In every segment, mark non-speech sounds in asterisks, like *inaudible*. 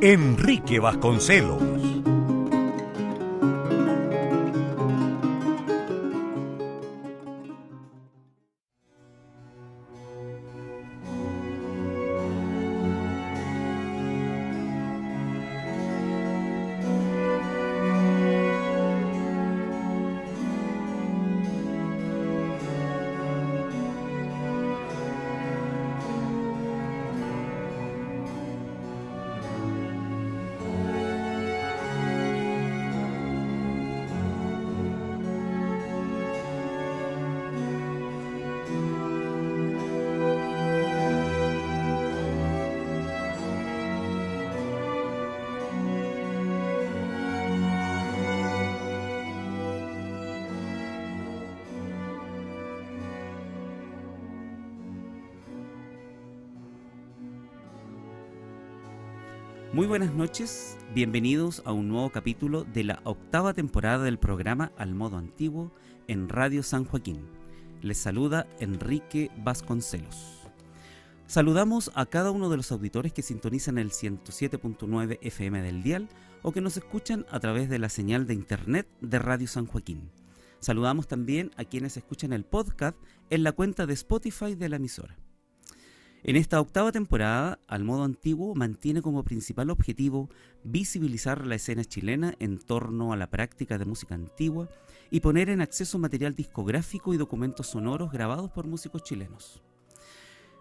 Enrique Vasconcelos. Noches, bienvenidos a un nuevo capítulo de la octava temporada del programa Al Modo Antiguo en Radio San Joaquín. Les saluda Enrique Vasconcelos. Saludamos a cada uno de los auditores que sintonizan el 107.9 FM del dial o que nos escuchan a través de la señal de internet de Radio San Joaquín. Saludamos también a quienes escuchan el podcast en la cuenta de Spotify de la emisora. En esta octava temporada, Al Modo Antiguo mantiene como principal objetivo visibilizar la escena chilena en torno a la práctica de música antigua y poner en acceso material discográfico y documentos sonoros grabados por músicos chilenos.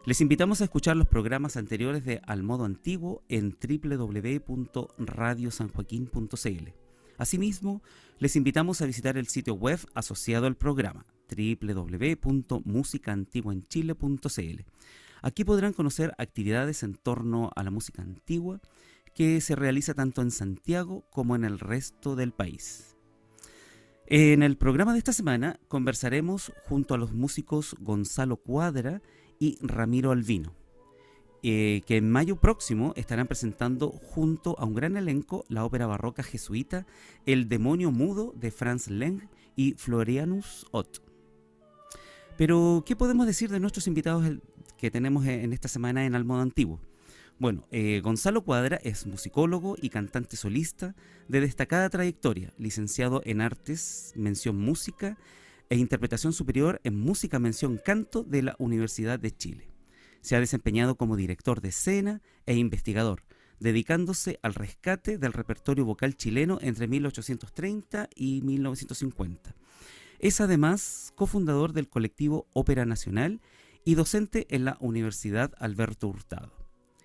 Les invitamos a escuchar los programas anteriores de Al Modo Antiguo en www.radiosanjoaquín.cl. Asimismo, les invitamos a visitar el sitio web asociado al programa www.musicaantiguaenchile.cl Aquí podrán conocer actividades en torno a la música antigua que se realiza tanto en Santiago como en el resto del país. En el programa de esta semana conversaremos junto a los músicos Gonzalo Cuadra y Ramiro Albino, eh, que en mayo próximo estarán presentando junto a un gran elenco la ópera barroca jesuita El demonio mudo de Franz Leng y Florianus Ott. Pero, ¿qué podemos decir de nuestros invitados que tenemos en esta semana en Almodo Antiguo. Bueno, eh, Gonzalo Cuadra es musicólogo y cantante solista de destacada trayectoria, licenciado en Artes, mención Música e Interpretación Superior en Música, mención Canto de la Universidad de Chile. Se ha desempeñado como director de escena e investigador, dedicándose al rescate del repertorio vocal chileno entre 1830 y 1950. Es además cofundador del colectivo Ópera Nacional y docente en la Universidad Alberto Hurtado.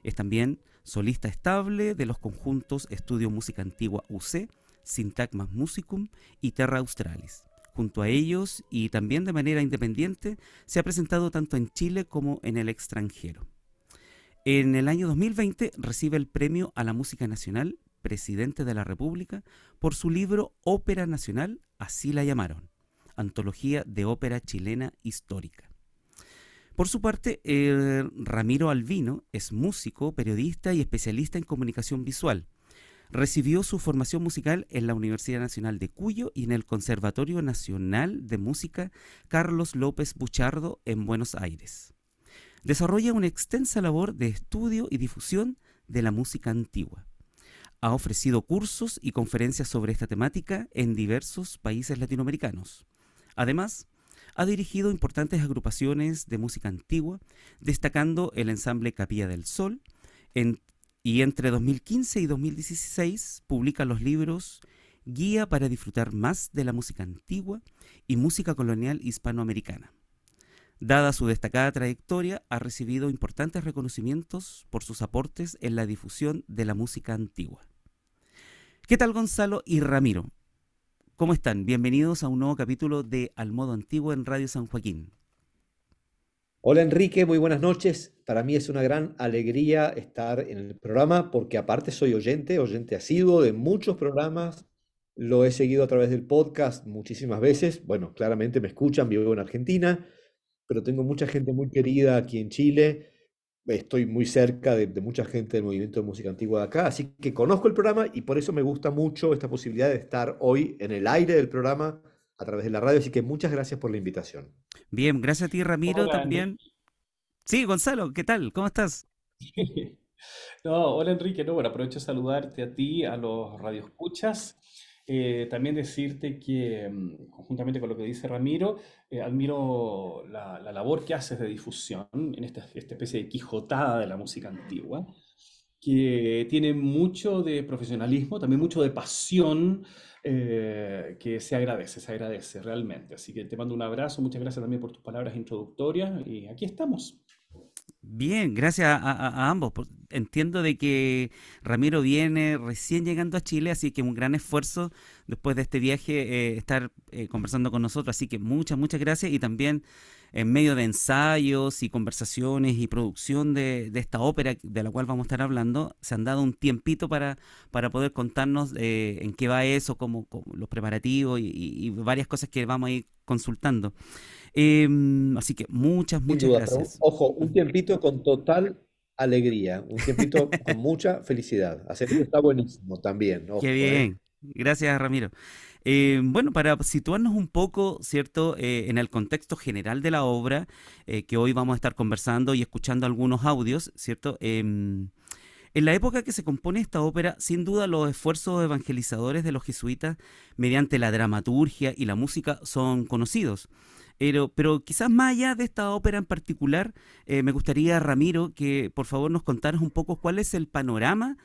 Es también solista estable de los conjuntos Estudio Música Antigua UC, Sintagmas Musicum y Terra Australis. Junto a ellos y también de manera independiente, se ha presentado tanto en Chile como en el extranjero. En el año 2020 recibe el premio a la música nacional, presidente de la República, por su libro Ópera Nacional, así la llamaron, Antología de Ópera Chilena Histórica. Por su parte, Ramiro Albino es músico, periodista y especialista en comunicación visual. Recibió su formación musical en la Universidad Nacional de Cuyo y en el Conservatorio Nacional de Música Carlos López Buchardo en Buenos Aires. Desarrolla una extensa labor de estudio y difusión de la música antigua. Ha ofrecido cursos y conferencias sobre esta temática en diversos países latinoamericanos. Además, ha dirigido importantes agrupaciones de música antigua, destacando el ensamble Capilla del Sol, y entre 2015 y 2016 publica los libros Guía para disfrutar más de la música antigua y música colonial hispanoamericana. Dada su destacada trayectoria, ha recibido importantes reconocimientos por sus aportes en la difusión de la música antigua. ¿Qué tal Gonzalo y Ramiro? ¿Cómo están? Bienvenidos a un nuevo capítulo de Al Modo Antiguo en Radio San Joaquín. Hola Enrique, muy buenas noches. Para mí es una gran alegría estar en el programa porque aparte soy oyente, oyente asiduo de muchos programas. Lo he seguido a través del podcast muchísimas veces. Bueno, claramente me escuchan, vivo en Argentina, pero tengo mucha gente muy querida aquí en Chile. Estoy muy cerca de, de mucha gente del movimiento de música antigua de acá, así que conozco el programa y por eso me gusta mucho esta posibilidad de estar hoy en el aire del programa a través de la radio. Así que muchas gracias por la invitación. Bien, gracias a ti, Ramiro, Hola, Enrique. también. Sí, Gonzalo, ¿qué tal? ¿Cómo estás? *laughs* No, hola Enrique, no, bueno, aprovecho de saludarte a ti, a los radioescuchas. Eh, también decirte que, mm, conjuntamente con lo que dice Ramiro, eh, admiro la, la labor que haces de difusión en esta, esta especie de quijotada de la música antigua, que tiene mucho de profesionalismo, también mucho de pasión, eh, que se agradece, se agradece realmente. Así que te mando un abrazo, muchas gracias también por tus palabras introductorias y aquí estamos. Bien, gracias a, ambos. Entiendo de que Ramiro viene recién llegando a Chile, así que un gran esfuerzo después de este viaje eh, estar eh, conversando con nosotros. Así que muchas, muchas gracias y también en medio de ensayos y conversaciones y producción de, esta ópera de la cual vamos a estar hablando, se han dado un tiempito para, para poder contarnos eh, en qué va eso, cómo, cómo los preparativos y varias cosas que vamos a ir consultando. Em, así que muchas, Sin muchas duda, pero gracias. ojo, un tiempito con total alegría, un tiempito *laughs* con mucha felicidad. Hacer está buenísimo también, Qué ¿eh? bien, gracias Ramiro. Eh, bueno, para situarnos un poco, ¿cierto? Eh, en el contexto general de la obra, eh, que hoy vamos a estar conversando y escuchando algunos audios, ¿cierto? Em, en la época que se compone esta ópera, sin duda los esfuerzos evangelizadores de los jesuitas mediante la dramaturgia y la música son conocidos. Pero, quizás más allá de esta ópera en particular, eh, me gustaría, Ramiro, que por favor nos contaras un poco cuál es el panorama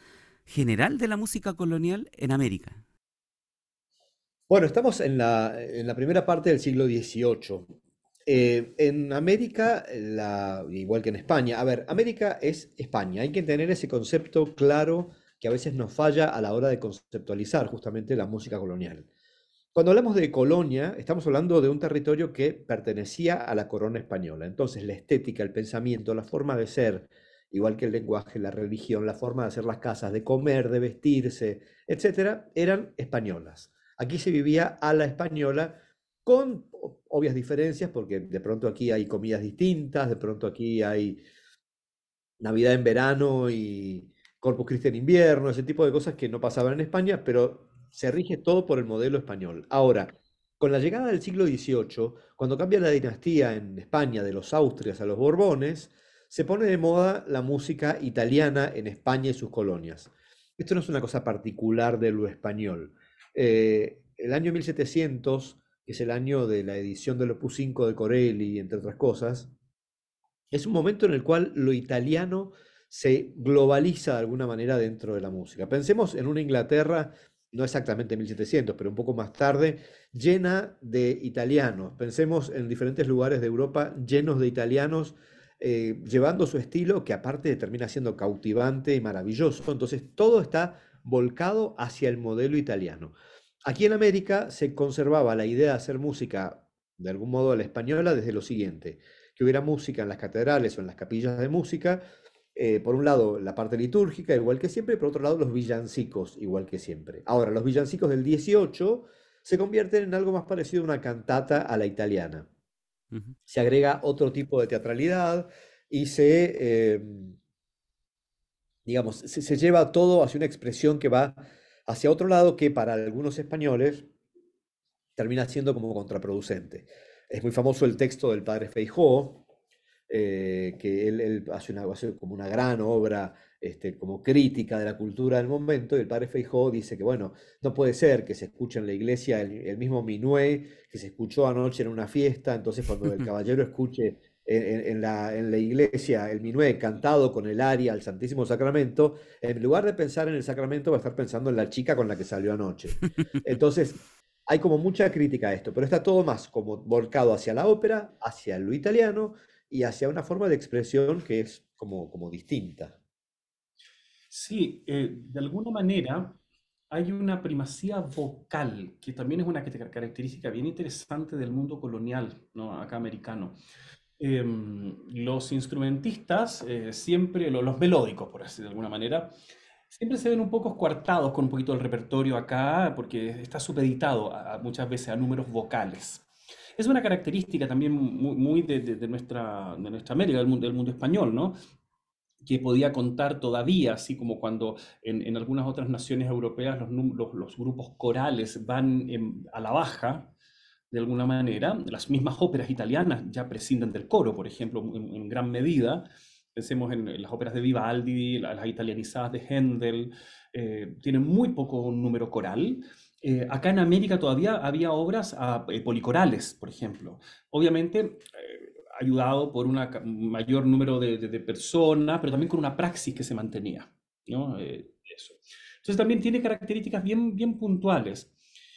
general de la música colonial en América. Bueno, estamos en la, en la primera parte del siglo XVIII. Eh, en América, la- igual que en España, a ver, América es España. Hay que tener ese concepto claro que a veces nos falla a la hora de conceptualizar justamente la música colonial. Cuando hablamos de colonia, estamos hablando de un territorio que pertenecía a la corona española. Entonces, la estética, el pensamiento, la forma de ser, igual que el lenguaje, la religión, la forma de hacer las casas, de comer, de vestirse, etcétera, eran españolas. Aquí se vivía a la española con obvias diferencias, porque de pronto aquí hay comidas distintas, de pronto aquí hay Navidad en verano y Corpus Christi en invierno, ese tipo de cosas que no pasaban en España, pero se rige todo por el modelo español. Ahora, con la llegada del siglo XVIII, cuando cambia la dinastía en España de los Austrias a los Borbones, se pone de moda la música italiana en España y sus colonias. Esto no es una cosa particular de lo español. Eh, el año 1700, que es el año de la edición del Opus 5 de Corelli, entre otras cosas, es un momento en el cual lo italiano se globaliza de alguna manera dentro de la música. Pensemos en una Inglaterra, no exactamente en 1700, pero un poco más tarde, llena de italianos. Pensemos en diferentes lugares de Europa llenos de italianos, eh, llevando su estilo, que aparte termina siendo cautivante y maravilloso. Entonces, todo está volcado hacia el modelo italiano. Aquí en América se conservaba la idea de hacer música de algún modo a la española desde lo siguiente que hubiera música en las catedrales o en las capillas de música. Eh, por un lado, la parte litúrgica, igual que siempre, y por otro lado, los villancicos, igual que siempre. Ahora, los villancicos del 18 se convierten en algo más parecido a una cantata a la italiana. Se agrega otro tipo de teatralidad y se, eh, digamos, se, se lleva todo hacia una expresión que va hacia otro lado que para algunos españoles termina siendo como contraproducente. Es muy famoso el texto del padre Feijó, eh, que él, él hace, una, hace como una gran obra este, como crítica de la cultura del momento, y el padre Feijó dice que, bueno, no puede ser que se escuche en la iglesia el, el mismo minué que se escuchó anoche en una fiesta, entonces cuando el *laughs* caballero escuche en, en- en la, en la iglesia el minué cantado con el aria al Santísimo Sacramento, en lugar de pensar en el sacramento va a estar pensando en la chica con la que salió anoche. Entonces, hay como mucha crítica a esto, pero está todo más como volcado hacia la ópera, hacia lo italiano y hacia una forma de expresión que es como, como distinta. Sí, eh, de alguna manera hay una primacía vocal, que también es una característica bien interesante del mundo colonial, ¿no? Acá americano. em, los instrumentistas, eh, siempre, los melódicos, por así de alguna manera, siempre se ven un poco escuartados con un poquito del repertorio acá, porque está supeditado muchas veces a números vocales. Es una característica también muy, de, nuestra, de nuestra América, del mundo, del mundo español, ¿no? que podía contar todavía, así como cuando en, algunas otras naciones europeas los, los, grupos corales van a la baja, de alguna manera. Las mismas óperas italianas ya prescinden del coro, por ejemplo, en, gran medida. Pensemos en, las óperas de Vivaldi, las, italianizadas de Händel, eh, tienen muy poco número coral. Eh, acá en América todavía había obras ah, eh, policorales, por ejemplo. Obviamente, ayudado por un mayor número de, personas, pero también con una praxis que se mantenía. ¿no? Eh, eso. Entonces también tiene características bien, bien puntuales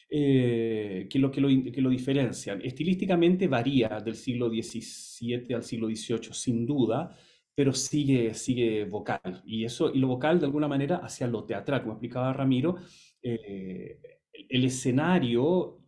eh, que, lo, que, lo, que, lo, diferencian. Estilísticamente varía del siglo XVII al siglo XVIII, sin duda, pero sigue, sigue vocal. Y, eso, y lo vocal, de alguna manera, hacia lo teatral, como explicaba Ramiro. Eh, el escenario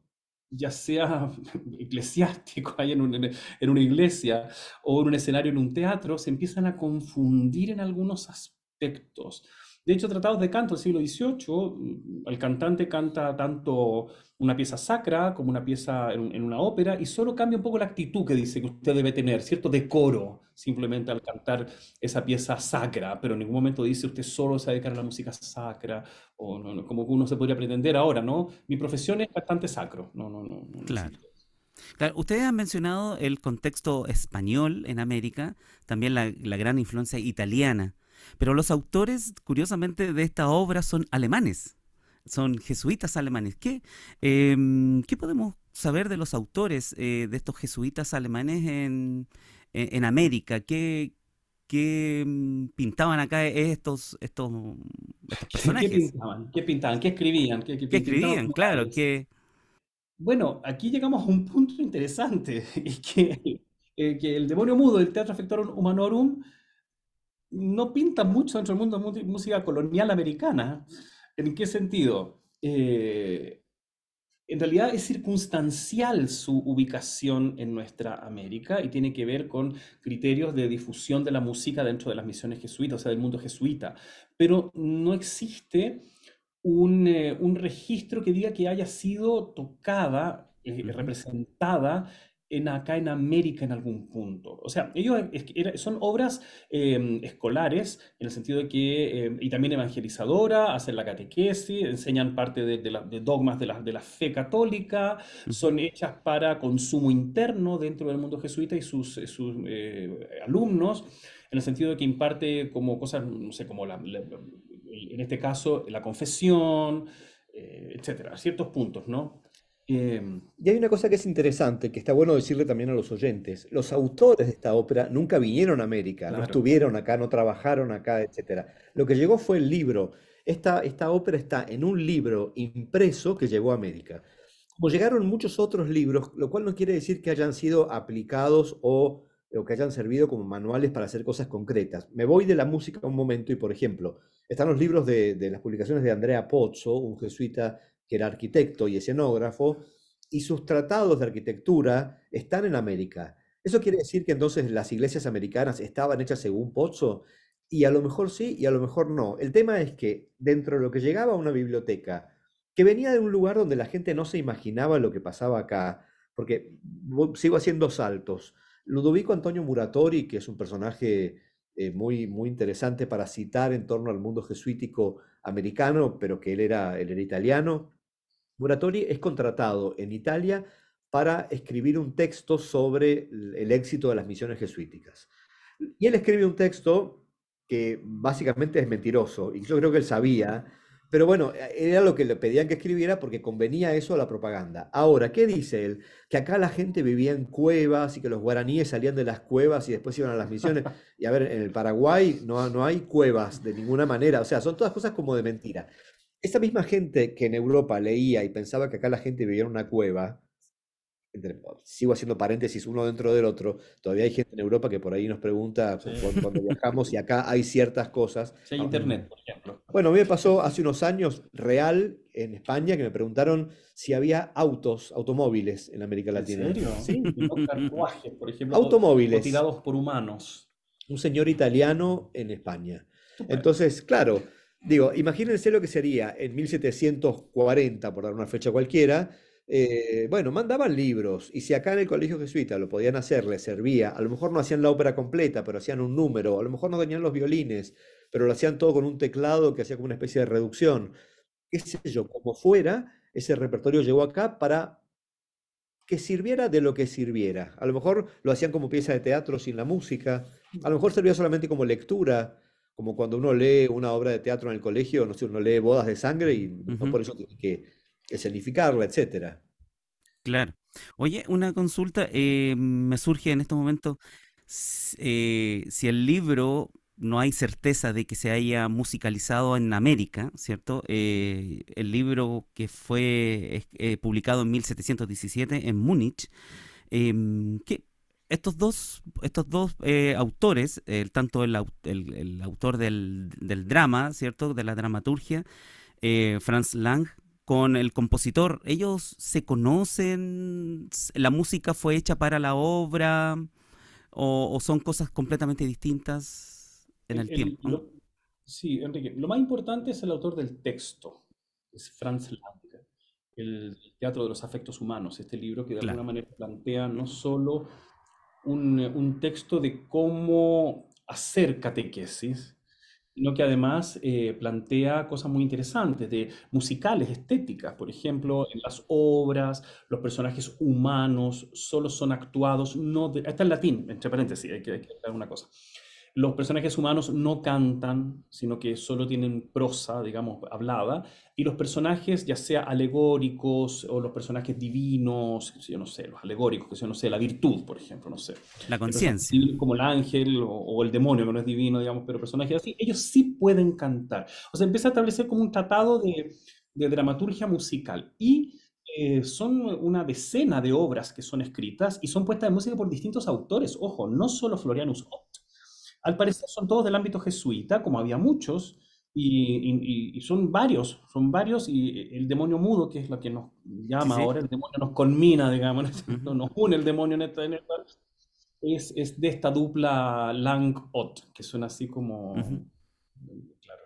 ya sea *laughs* eclesiástico, *laughs* ahí en, una iglesia o en un escenario en un teatro, se empiezan a confundir en algunos aspectos. De hecho, tratados de canto del siglo XVIII, mm, el cantante canta tanto una pieza sacra como una pieza en, una ópera y solo cambia un poco la actitud que dice que usted debe tener, cierto decoro simplemente al cantar esa pieza sacra, pero en ningún momento dice usted solo se dedica a la música sacra como uno se podría pretender ahora, ¿no? Mi profesión es bastante sacro, claro. Ustedes han mencionado el contexto español en América, también la, gran influencia italiana. Pero los autores, curiosamente, de esta obra son alemanes, son jesuitas alemanes. ¿Qué, em, ¿qué podemos saber de los autores eh, de estos jesuitas alemanes en, América? ¿Qué, mm, pintaban acá estos, *laughs* personajes? ¿Qué pintaban? ¿Qué pintaban? ¿Qué escribían? ¿Qué, escribían? Claro, que... Bueno, aquí llegamos a un punto interesante, *laughs* y que, eh, que el demonio mudo del Teatro Factorum Humanorum no pinta mucho dentro del mundo de música colonial americana. ¿En qué sentido? Eh, en realidad es circunstancial su ubicación en nuestra América y tiene que ver con criterios de difusión de la música dentro de las misiones jesuitas, o sea, del mundo jesuita. Pero no existe un, eh, registro que diga que haya sido tocada, eh, representada en acá en América en algún punto. O sea, ellos son obras em, escolares en el sentido de que, em, y también evangelizadora, hacen la catequesis, enseñan parte de, de, dogmas de la, de la, fe católica, son hechas para consumo interno dentro del mundo jesuita y sus, eh, sus eh, alumnos, en el sentido de que imparte como cosas, no sé, como la, en este caso la confesión, eh, etcétera, ciertos puntos, ¿no? Em, y hay una cosa que es interesante, que está bueno decirle también a los oyentes. Los autores de esta ópera nunca vinieron a América, no estuvieron acá, no trabajaron acá, etc. Lo que llegó fue el libro. Esta, esta ópera está en un libro impreso que llegó a América. Como llegaron muchos otros libros, lo cual no quiere decir que hayan sido aplicados o, o que hayan servido como manuales para hacer cosas concretas. Me voy de la música un momento y, por ejemplo, están los libros de, de las publicaciones de Andrea Pozzo, un jesuita que era arquitecto y escenógrafo, y sus tratados de arquitectura están en América. ¿Eso quiere decir que entonces las iglesias americanas estaban hechas según Pozzo? Y a lo mejor sí y a lo mejor no. El tema es que dentro de lo que llegaba a una biblioteca, que venía de un lugar donde la gente no se imaginaba lo que pasaba acá, porque sigo haciendo saltos. Ludovico Antonio Muratori, que es un personaje eh, muy, muy interesante para citar en torno al mundo jesuítico americano, pero que él era, él era italiano, Muratori es contratado en Italia para escribir un texto sobre el éxito de las misiones jesuíticas. Y él escribe un texto que básicamente es mentiroso, y yo creo que él sabía, pero bueno, era lo que le pedían que escribiera porque convenía eso a la propaganda. Ahora, ¿qué dice él? Que acá la gente vivía en cuevas y que los guaraníes salían de las cuevas y después iban a las misiones. *laughs* Y a ver, en el Paraguay no, no hay cuevas de ninguna manera, o sea, son todas cosas como de mentira. Esa misma gente que en Europa leía y pensaba que acá la gente vivía en una cueva, sigo haciendo paréntesis uno dentro del otro, todavía hay gente en Europa que por ahí nos pregunta cuando, viajamos y acá hay ciertas cosas. Sí, internet, por ejemplo. Bueno, a mí me pasó hace unos años real en España que me preguntaron si había autos, automóviles en América Latina. ¿En serio? Sí. carruajes, por ejemplo. Automóviles. tirados por humanos. Un señor italiano en España. Entonces, claro, digo, imagínense lo que sería en 1740, por dar una fecha cualquiera, eh, bueno, mandaban libros y si acá en el colegio jesuita lo podían hacer, les servía, a lo mejor no hacían la ópera completa, pero hacían un número, a lo mejor no tenían los violines, pero lo hacían todo con un teclado que hacía como una especie de reducción. Qué sé yo, como fuera, ese repertorio llegó acá para que sirviera de lo que sirviera. A lo mejor lo hacían como pieza de teatro sin la música, a lo mejor servía solamente como lectura, como cuando uno lee una obra de teatro en el colegio, no sé, uno lee Bodas de Sangre y no por eso tiene que escenificarla, etcétera. Claro. Oye, una consulta, eh, me surge en este momento, eh, si el libro no hay certeza de que se haya musicalizado en América, ¿cierto? Eh, el libro que fue publicado en 1717 en Múnich, em, que estos dos, estos dos autores, tanto el, autor del, del, drama, ¿cierto? De la dramaturgia, Franz Lang, con el compositor, ¿ellos se conocen? ¿La música fue hecha para la obra? ¿O, son cosas completamente distintas en el, tiempo? sí, Enrique, lo más importante es el autor del texto, es Franz Lang, el Teatro de los Afectos Humanos, este libro que de alguna manera plantea no solo un, un texto de cómo hacer catequesis, sino que además eh, plantea cosas muy interesantes, de musicales, estéticas. Por ejemplo, en las obras, los personajes humanos solo son actuados, no está en latín, entre paréntesis, hay que, hay que una cosa los personajes humanos no cantan, sino que solo tienen prosa, digamos, hablada, y los personajes, ya sea alegóricos o los personajes divinos, yo no sé, los alegóricos, que yo no sé, la virtud, por ejemplo, no sé. La conciencia. Como el ángel o, el demonio, que no es divino, digamos, pero personajes así, ellos sí pueden cantar. O sea, empieza a establecer como un tratado de, dramaturgia musical. Y eh, son una decena de obras que son escritas y son puestas de música por distintos autores. Ojo, no solo Florianus Ott, al parecer son todos del ámbito jesuita, como había muchos, y, son varios, son varios, y el demonio mudo, que es lo que nos llama ahora, el demonio nos conmina, digamos, nos une el demonio en esta, es, es, de esta dupla Lang-Ot, que suena así como, claro,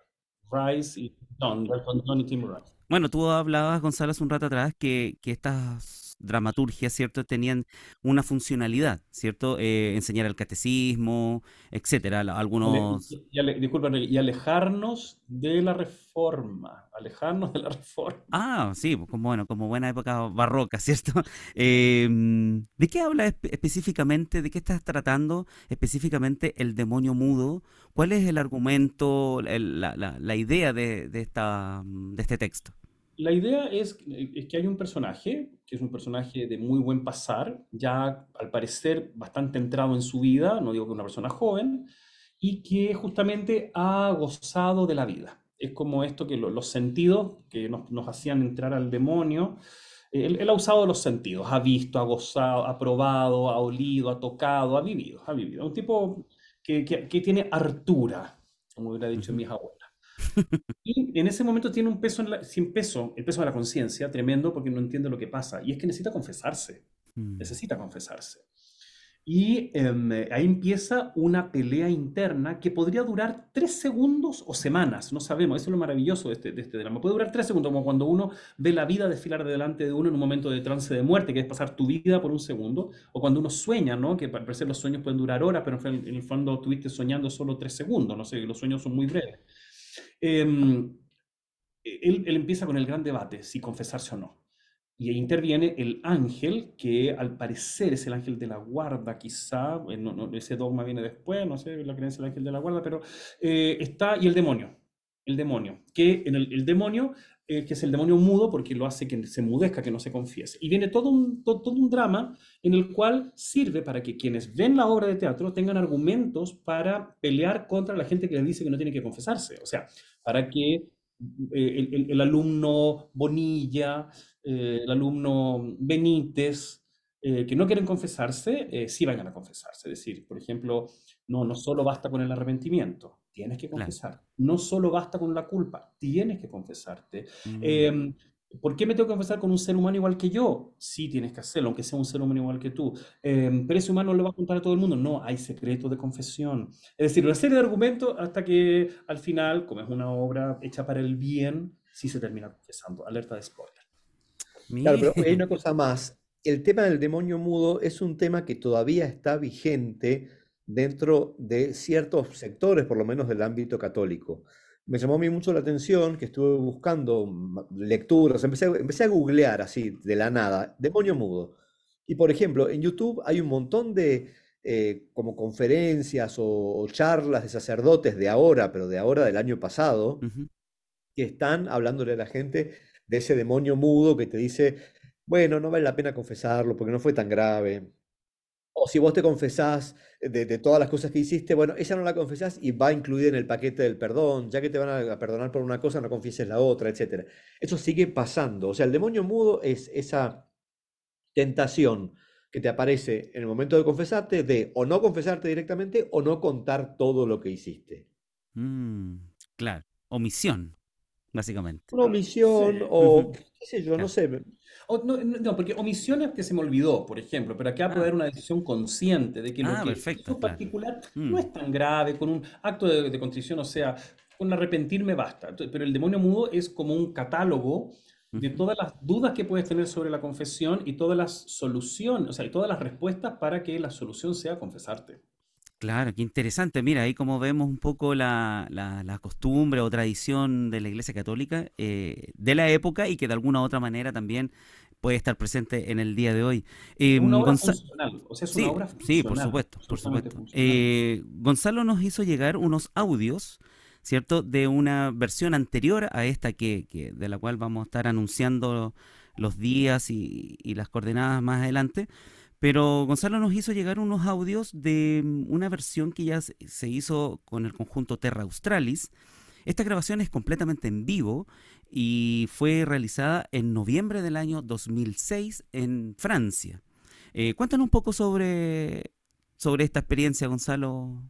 Rice y Don, Don y Tim Rice. Bueno, tú hablabas, Gonzalo, hace un rato atrás, que, que estas dramaturgia, ¿cierto? Tenían una funcionalidad, ¿cierto? Eh, enseñar el catecismo, etcétera. Algunos. Y, y alejarnos de la reforma. Alejarnos de la *laughs* reforma. Ah, sí, pues, como, bueno, como buena época barroca, ¿cierto? *laughs* Em, ¿De qué habla específicamente? ¿De qué estás tratando específicamente el demonio mudo? ¿Cuál es el argumento, la, idea de, esta, de este texto? La idea es, que hay un personaje, que es un personaje de muy buen pasar, ya al parecer bastante entrado en su vida, no digo que una persona joven, y que justamente ha gozado de la vida. Es como esto que los sentidos que nos, hacían entrar al demonio, él, ha usado los sentidos, ha visto, ha gozado, ha probado, ha olido, ha tocado, ha vivido, ha vivido. Un tipo que, tiene hartura, como hubiera dicho mi abuelos. *laughs* Y en ese momento tiene un peso, sin peso, el peso de la conciencia, tremendo porque no entiende lo que pasa. Y es que necesita confesarse. Mm. Necesita confesarse. Y em, ahí empieza una pelea interna que podría durar tres segundos o semanas, no sabemos, eso es lo maravilloso de este, de este drama. Puede durar tres segundos, como cuando uno ve la vida desfilar delante de uno en un momento de trance de muerte, que es pasar tu vida por un segundo, o cuando uno sueña, ¿no? que para parecer los sueños pueden durar horas, pero en el fondo estuviste soñando solo tres segundos, no sé, los sueños son muy breves. Em, él, empieza con el gran debate, si confesarse o no. Y ahí interviene el ángel, que al parecer es el ángel de la guarda, quizá, eh, ese dogma viene después, no sé la creencia del ángel de la guarda, pero eh, está, y el demonio, el demonio, que en el, demonio, eh, que es el demonio mudo, porque lo hace que se mudezca, que no se confiese. Y viene todo un, todo un drama en el cual sirve para que quienes ven la obra de teatro tengan argumentos para pelear contra la gente que le dice que no tiene que confesarse. O sea, para que eh, el, alumno Bonilla, eh, el alumno Benítez, eh, que no quieren confesarse, sí vayan a confesarse. Es decir, por ejemplo, no, no solo basta con el arrepentimiento, tienes que Claro. confesar. No solo basta con la culpa, tienes que confesarte. Mm, Em, ¿por qué me tengo que confesar con un ser humano igual que yo? Sí, tienes que hacerlo, aunque sea un ser humano igual que tú. Em, pero ese humano no lo va a contar a todo el mundo. No, hay secretos de confesión. Es decir, una serie de argumentos hasta que al final, como es una obra hecha para el bien, sí se termina confesando. Alerta de spoiler. Claro, pero hay una cosa más. El tema del demonio mudo es un tema que todavía está vigente dentro de ciertos sectores, por lo menos del ámbito católico. Me llamó a mí mucho la atención que estuve buscando lecturas, empecé a, empecé a googlear así, de la nada, demonio mudo. Y por ejemplo, en YouTube hay un montón de eh, como conferencias o, o charlas de sacerdotes de ahora, pero de ahora del año pasado, que están hablándole a la gente de ese demonio mudo que te dice, bueno, no vale la pena confesarlo porque no fue tan grave. O si vos te confesás de, de todas las cosas que hiciste, bueno, esa no la confesás y va incluida en el paquete del perdón, ya que te van a, perdonar por una cosa, no confieses la otra, etcétera. Eso sigue pasando. O sea, el demonio mudo es esa tentación que te aparece en el momento de confesarte de o no confesarte directamente o no contar todo lo que hiciste. Mm, claro. Omisión, básicamente. Una omisión Sí. o sé yo, no sé. O- no, no, porque omisiones que se me olvidó, por ejemplo, pero acá puede Ah. haber una decisión consciente de que lo Ah, que perfecto, particular Mm. no es tan grave, con un acto de, de contrición, o sea, con arrepentirme basta. Pero el demonio mudo es como un catálogo de todas las dudas que puedes tener sobre la confesión y todas las soluciones, o sea, y todas las respuestas para que la solución sea confesarte. Claro, qué interesante. Mira, ahí como vemos un poco la, la- la costumbre o tradición de la Iglesia Católica eh, de la época y que de alguna u otra manera también puede estar presente en el día de hoy. Es una Em, obra Gonza- funcional, o sea, es Sí, una obra sí, por supuesto, por supuesto. Eh, Gonzalo nos hizo llegar unos audios, ¿cierto? De una versión anterior a esta que, que- de la cual vamos a estar anunciando los días y, y las coordenadas más adelante. Pero Gonzalo nos hizo llegar unos audios de mm, una versión que ya se hizo con el conjunto Terra Australis. Esta grabación es completamente en vivo y fue realizada en noviembre del año 2006 en Francia. Eh, cuéntanos un poco sobre, sobre esta experiencia, Gonzalo,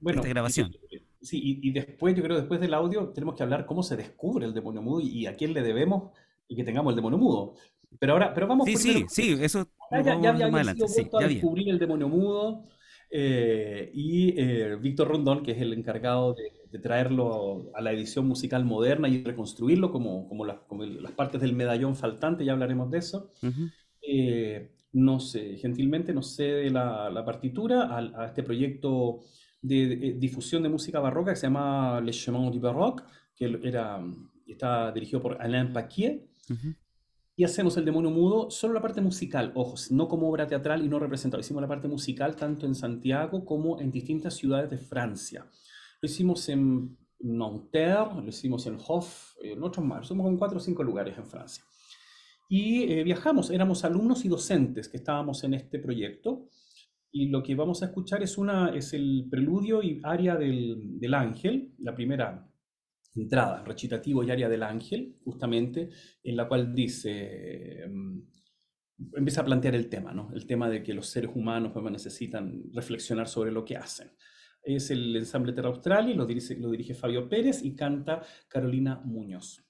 Bueno, esta grabación. y- sí, y, y después, yo creo, después del audio, tenemos que hablar cómo se descubre el demonio mudo y, a quién le debemos y que tengamos el demonio mudo. Pero ahora, pero vamos Sí, sí, sí, eso Ya, lo ya, ya a más había adelante. sido Sí, vuelto a ya bien. descubrir el demonio mudo eh, y eh, Víctor Rondón, que es el encargado de, de traerlo a la edición musical moderna y reconstruirlo como, como, las, como el- las partes del medallón faltante, ya hablaremos de eso. Ujú, Eh, nos, eh, gentilmente nos cede la, la partitura al- a, este proyecto de, de- difusión de música barroca que se llama Le Chemin du Baroque, que era, está dirigido por Alain Paquier. ujú. Y hacemos el demonio mudo, solo la parte musical, ojo, no como obra teatral y no representado. Hicimos la parte musical tanto en Santiago como en distintas ciudades de Francia. Lo hicimos en Nanterre, lo hicimos en Hof, en otros más. Somos en cuatro o cinco lugares en Francia. Y eh, viajamos, éramos alumnos y docentes que estábamos en este proyecto. Y lo que vamos a escuchar es, una, es el preludio y aria del, del ángel, la primera entrada, recitativo y aria del ángel, justamente, en la cual dice, mm, empieza a plantear el tema, ¿no? El tema de que los seres humanos pues, necesitan reflexionar sobre lo que hacen. Es el ensamble Terra dirige, lo dirige Fabio Pérez y canta Carolina Muñoz.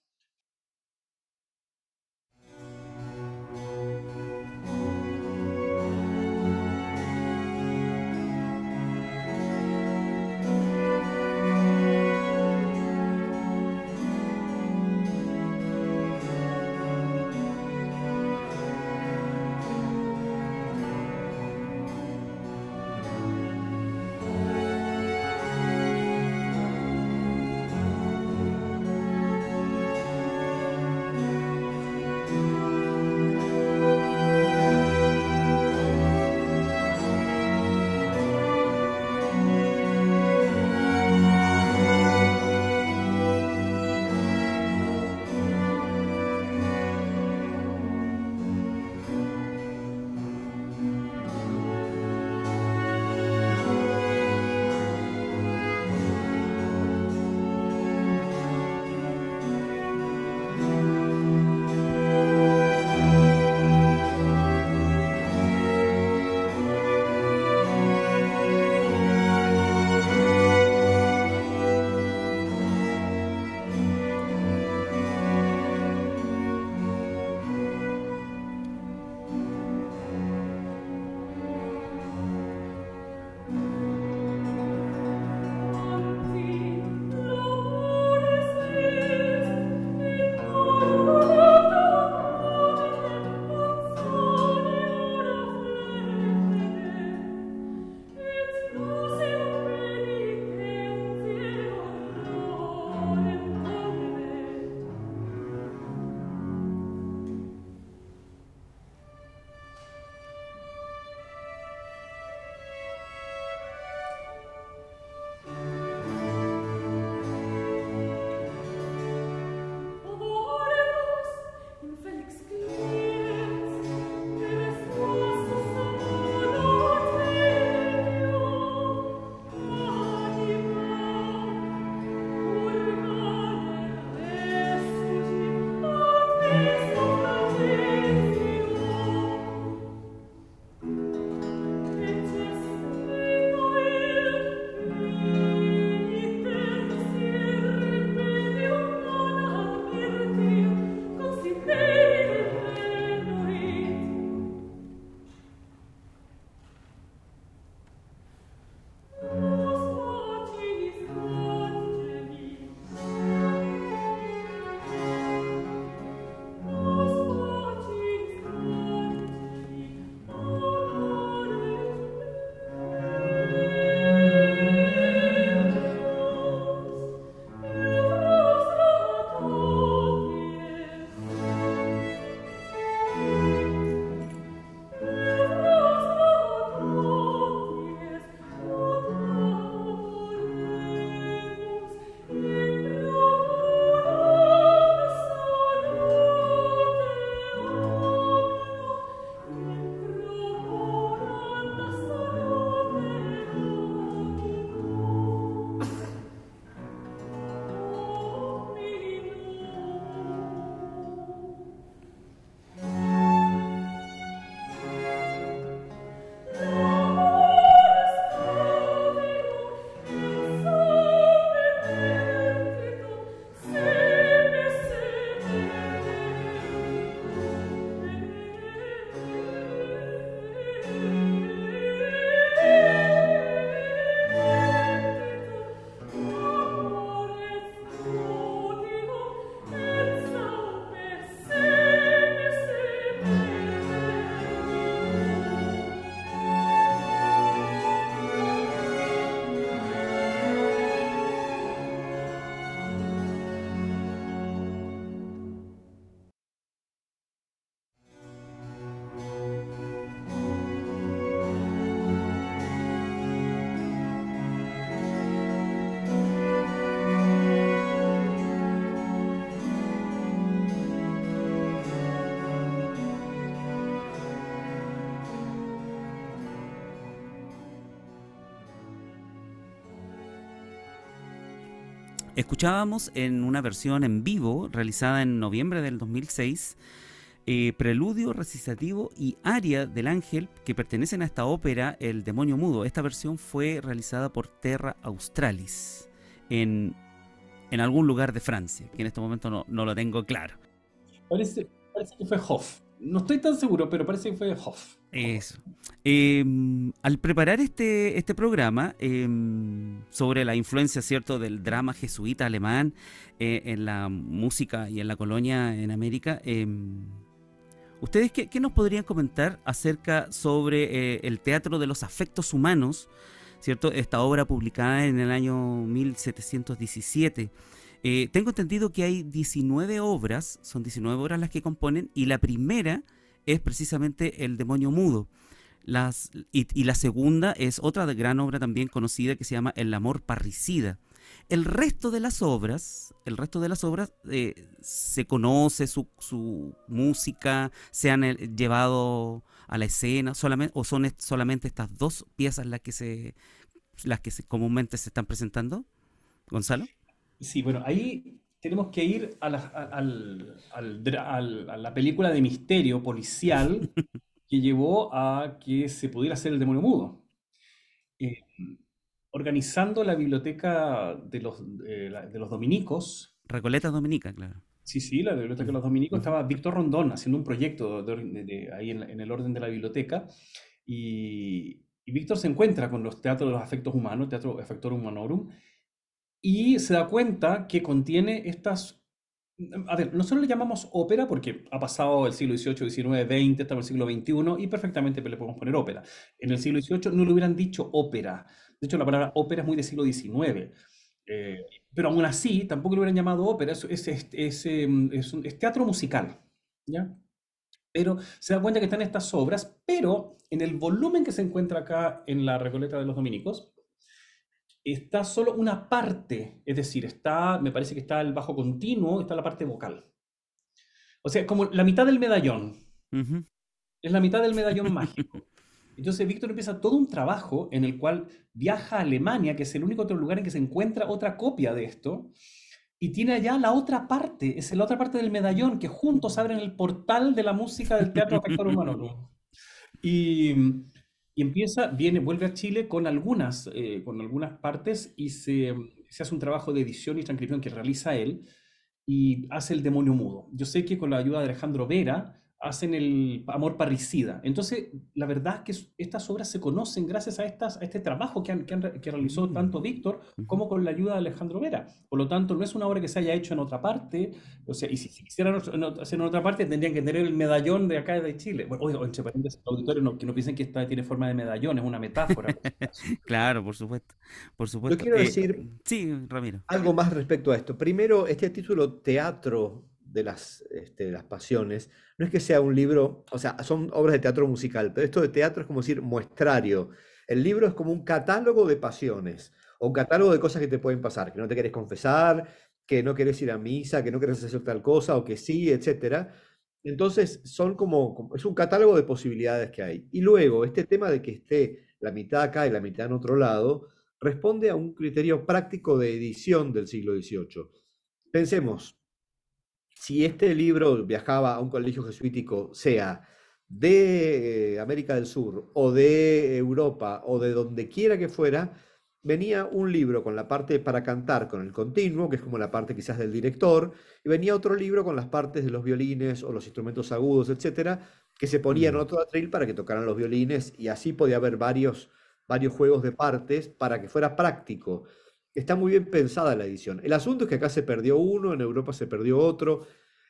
Escuchábamos en una versión en vivo realizada en noviembre del 2006 eh, preludio, recitativo y aria del ángel que pertenecen a esta ópera El demonio mudo. Esta versión fue realizada por Terra Australis en, en algún lugar de Francia, que en este momento no, no lo tengo claro. Parece, que fue Hoff. No estoy tan seguro, pero parece que fue Hoff. Eso. Em, al preparar este, este programa em, sobre la influencia, ¿cierto?, del drama jesuita alemán eh, en la música y en la colonia en América, em, ¿ustedes qué, qué, nos podrían comentar acerca sobre eh, el teatro de los afectos humanos, ¿cierto? Esta obra publicada en el año 1717. Eh, tengo entendido que hay 19 obras, son 19 obras las que componen, y la primera es precisamente El demonio mudo. Y, la segunda es otra gran obra también conocida que se llama El amor parricida. El resto de las obras, el resto de las obras eh, se conoce su, su, música, se han eh, llevado a la escena, solamente, o son solamente estas dos piezas las que se, las que se, comúnmente se están presentando. Gonzalo. Sí, bueno, ahí tenemos que ir a la, al, al, al, a la película de misterio policial *laughs* que llevó a que se pudiera hacer el demonio mudo. Eh, organizando la biblioteca de los, eh, de los dominicos. Recoleta Dominica, claro. Sí, sí, la biblioteca de los dominicos. Estaba Víctor Rondón haciendo un proyecto de, de, de, ahí en, en, el orden de la biblioteca. Y, y Víctor se encuentra con los teatros de los afectos humanos, Teatro Effectorum Humanorum, y se da cuenta que contiene estas... A ver, nosotros le llamamos ópera porque ha pasado el siglo XVIII, XIX, XX, estamos en el siglo XXI y perfectamente le podemos poner ópera. En el siglo XVIII no le hubieran dicho ópera. De hecho, la palabra ópera es muy del siglo XIX. Eh, pero aún así, tampoco le hubieran llamado ópera, es, es, es, teatro musical. ¿ya? Pero se da cuenta que están estas obras, pero en el volumen que se encuentra acá en la Recoleta de los Dominicos, está solo una parte, es decir, está, me parece que está el bajo continuo, está la parte vocal. O sea, como la mitad del medallón. Uh -huh. Es la mitad del medallón *laughs* mágico. Entonces Víctor empieza todo un trabajo en el cual viaja a Alemania, que es el único otro lugar en que se encuentra otra copia de esto, y tiene allá la otra parte, es la otra parte del medallón, que juntos abren el portal de la música del teatro Factor Humano. *laughs* Y, y empieza, viene, vuelve a Chile con algunas, eh, con algunas partes y se, se, hace un trabajo de edición y transcripción que realiza él y hace el demonio mudo. Yo sé que con la ayuda de Alejandro Vera hacen el amor parricida. Entonces, la verdad es que estas obras se conocen gracias a, estas, a este trabajo que, han, que, han, que realizó tanto Víctor como con la ayuda de Alejandro Vera. Por lo tanto, no es una obra que se haya hecho en otra parte, o sea, y si, si quisieran hacer en otra parte, tendrían que tener el medallón de acá de Chile. Bueno, oye, entre paréntesis, auditorio, no, que no piensen que esta tiene forma de medallón, es una metáfora. *laughs* *laughs* claro, por supuesto. Por supuesto. Yo quiero decir eh, sí, Ramiro. algo más respecto a esto. Primero, este título Teatro de las, este, las pasiones, no es que sea un libro, o sea, son obras de teatro musical, pero esto de teatro es como decir muestrario. El libro es como un catálogo de pasiones, o un catálogo de cosas que te pueden pasar, que no te querés confesar, que no querés ir a misa, que no querés hacer tal cosa, o que sí, etc. Entonces, son como, es un catálogo de posibilidades que hay. Y luego, este tema de que esté la mitad acá y la mitad en otro lado, responde a un criterio práctico de edición del siglo XVIII. Pensemos, si este libro viajaba a un colegio jesuítico, sea de eh, América del Sur o de Europa o de donde quiera que fuera, venía un libro con la parte para cantar con el continuo, que es como la parte quizás del director, y venía otro libro con las partes de los violines o los instrumentos agudos, etcétera, que se ponían en otro atril para que tocaran los violines, y así podía haber varios, varios juegos de partes para que fuera práctico está muy bien pensada la edición. El asunto es que acá se perdió uno, en Europa se perdió otro.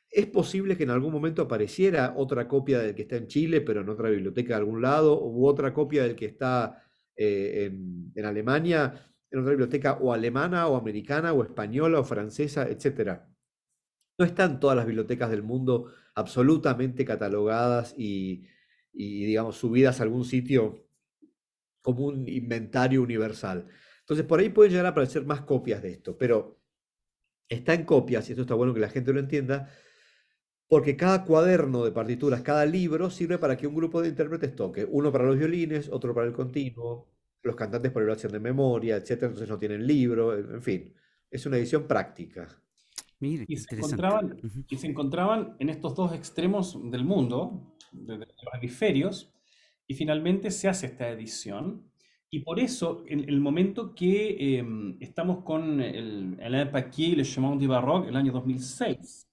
Es posible que en algún momento apareciera otra copia del que está en Chile, pero en otra biblioteca de algún lado, u otra copia del que está eh, en, Alemania, en otra biblioteca o alemana, o americana, o española, o francesa, etc. No están todas las bibliotecas del mundo absolutamente catalogadas y, y digamos, subidas a algún sitio como un inventario universal. Entonces, por ahí pueden llegar a aparecer más copias de esto, pero está en copias, y esto está bueno que la gente lo entienda, porque cada cuaderno de partituras, cada libro sirve para que un grupo de intérpretes toque. Uno para los violines, otro para el continuo, los cantantes por el hacen de memoria, etc. Entonces no tienen libro, en fin. Es una edición práctica. Mire, Y se encontraban, Ujú. y se encontraban en estos dos extremos del mundo, de, de los hemisferios, y finalmente se hace esta edición. Y por eso, en el momento que em, estamos con el, el Paquier y Le Chemin du Baroque, el año 2006,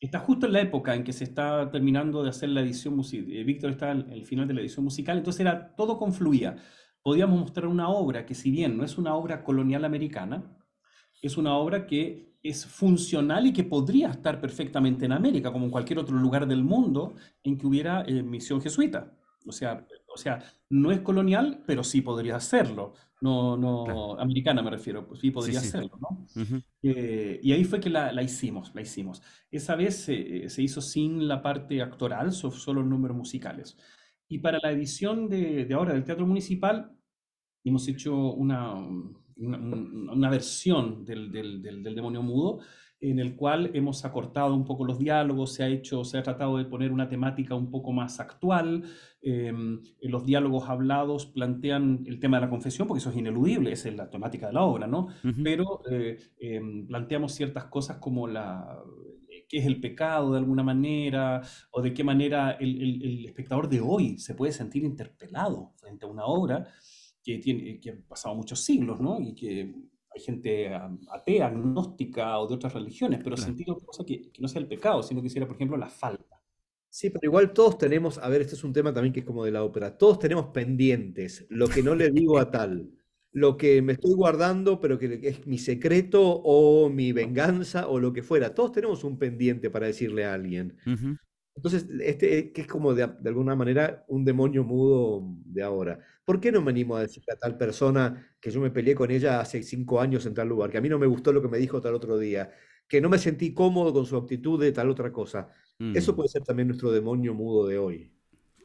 está justo en la época en que se está terminando de hacer la edición musical. Víctor está en el final de la edición musical, entonces era, todo confluía. Podíamos mostrar una obra que, si bien no es una obra colonial americana, es una obra que es funcional y que podría estar perfectamente en América, como en cualquier otro lugar del mundo en que hubiera eh, misión jesuita. O sea, o sea, no es colonial, pero sí podría hacerlo. No, no, Claro. americana me refiero, pues sí podría sí. Eh, y ahí fue que la, la hicimos, la hicimos. Esa vez se, se hizo sin la parte actoral, so- solo números musicales. Y para la edición de, de ahora del Teatro Municipal, hemos hecho una, una, un- una versión del, del, del, del Demonio Mudo, en el cual hemos acortado un poco los diálogos, se ha hecho, se ha tratado de poner una temática un poco más actual. Eh, los diálogos hablados plantean el tema de la confesión, porque eso es ineludible, esa es la temática de la obra, ¿no? Ujú. pero eh, em, planteamos ciertas cosas como la, qué es el pecado de alguna manera, o de qué manera el, el- el espectador de hoy se puede sentir interpelado frente a una obra que, tiene, que ha pasado muchos siglos, ¿no? Y que hay gente atea, agnóstica o de otras religiones, pero Claro. sentir otra cosa que, que no sea el pecado, sino que sea, por ejemplo, la falta. Sí, pero igual todos tenemos, a ver, este es un tema también que es como de la ópera, todos tenemos pendientes, lo que no le digo a tal, lo que me estoy guardando, pero que es mi secreto o mi venganza o lo que fuera, todos tenemos un pendiente para decirle a alguien. Entonces, este que es como de, de alguna manera un demonio mudo de ahora. ¿Por qué no me animo a decirle a tal persona que yo me peleé con ella hace cinco años en tal lugar, que a mí no me gustó lo que me dijo tal otro día, que no me sentí cómodo con su actitud de tal otra cosa? Eso Mm. puede ser también nuestro demonio mudo de hoy.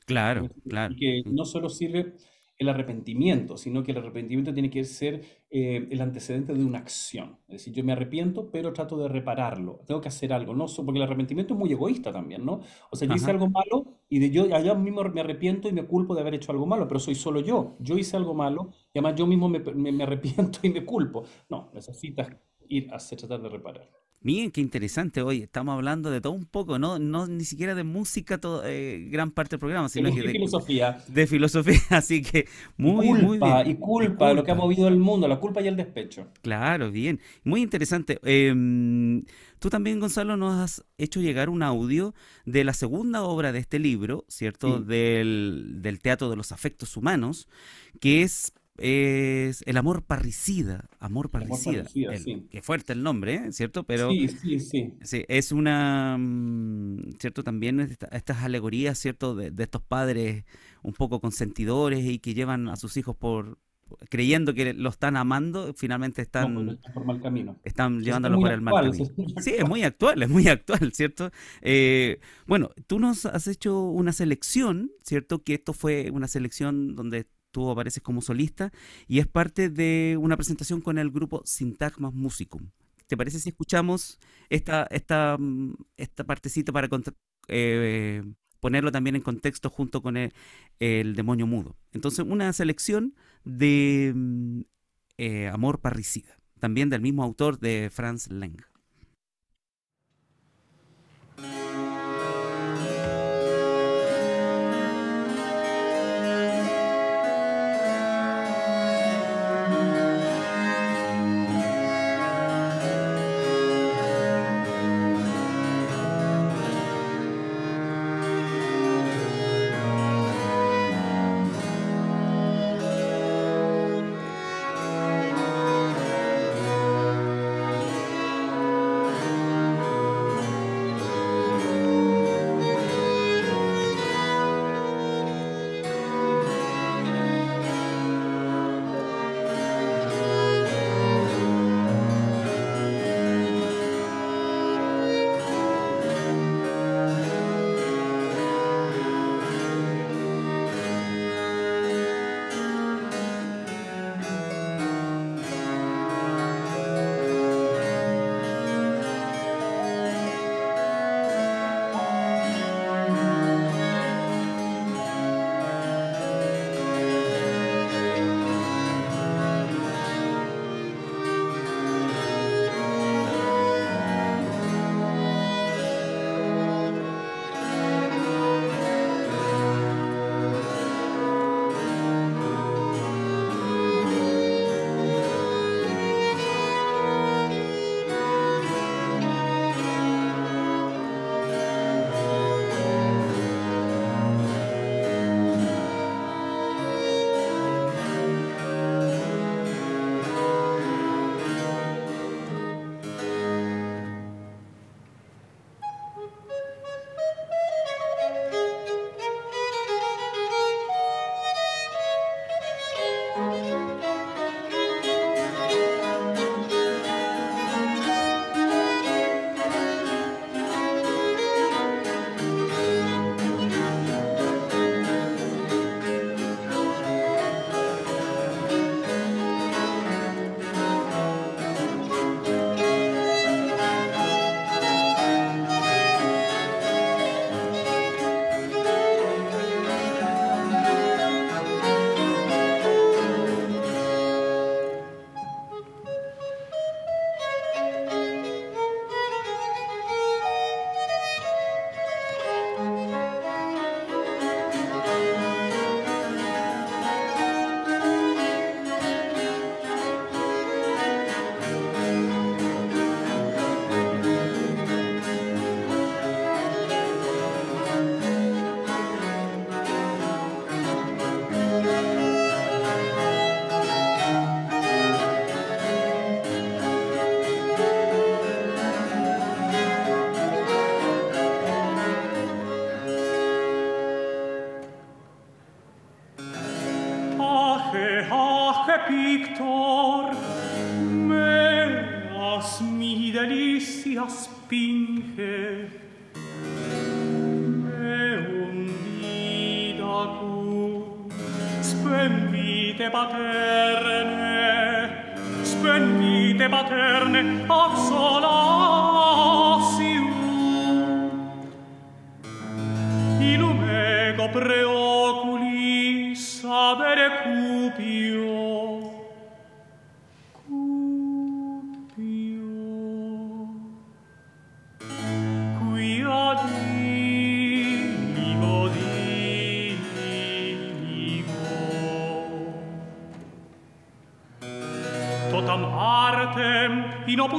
Claro, Y claro. que no solo sirve el arrepentimiento, sino que el arrepentimiento tiene que ser eh, el antecedente de una acción. Es decir, yo me arrepiento, pero trato de repararlo. Tengo que hacer algo, ¿no? Porque el arrepentimiento es muy egoísta también, ¿no? O sea, yo hice algo malo y de yo allá mismo me arrepiento y me culpo de haber hecho algo malo, pero soy solo yo. Yo hice algo malo y además yo mismo me, me- me arrepiento y me culpo. No, necesitas ir a hacer- tratar de reparar. Miren, qué interesante. Hoy estamos hablando de todo un poco, no, no ni siquiera de música, todo, eh, gran parte del programa, sino que Elegí de, filosofía. de filosofía. *laughs* Así que Y muy, muy bien. y culpa, de lo que ha movido el mundo, la culpa y el despecho. Claro, bien. Muy interesante. Em, tú también, Gonzalo, nos has hecho llegar un audio de la segunda obra de este libro, ¿cierto? Sí. Del, del Teatro de los Afectos Humanos, que es, es El amor parricida. Amor parricida. parricida, El- sí. Qué fuerte el nombre, ¿eh? ¿cierto? Pero Sí, sí, sí. Sí, es una, mm, ¿cierto? También esta- estas alegorías, ¿cierto? De, de estos padres un poco consentidores y que llevan a sus hijos por, creyendo que lo están amando, finalmente No, están, está por mal camino. están llevándolo por el mal camino. es Sí, es muy actual, es muy actual, ¿cierto? Eh, bueno, tú nos has hecho una selección, ¿cierto? Que esto fue una selección donde tú apareces como solista y es parte de una presentación con el grupo Syntagmas Musicum. ¿Te parece si escuchamos esta, esta, mm, esta partecita para eh, ponerlo también en contexto junto con el, el demonio mudo? Entonces, una selección de mm, eh, Amor Parricida, también del mismo autor de Franz Leng. pater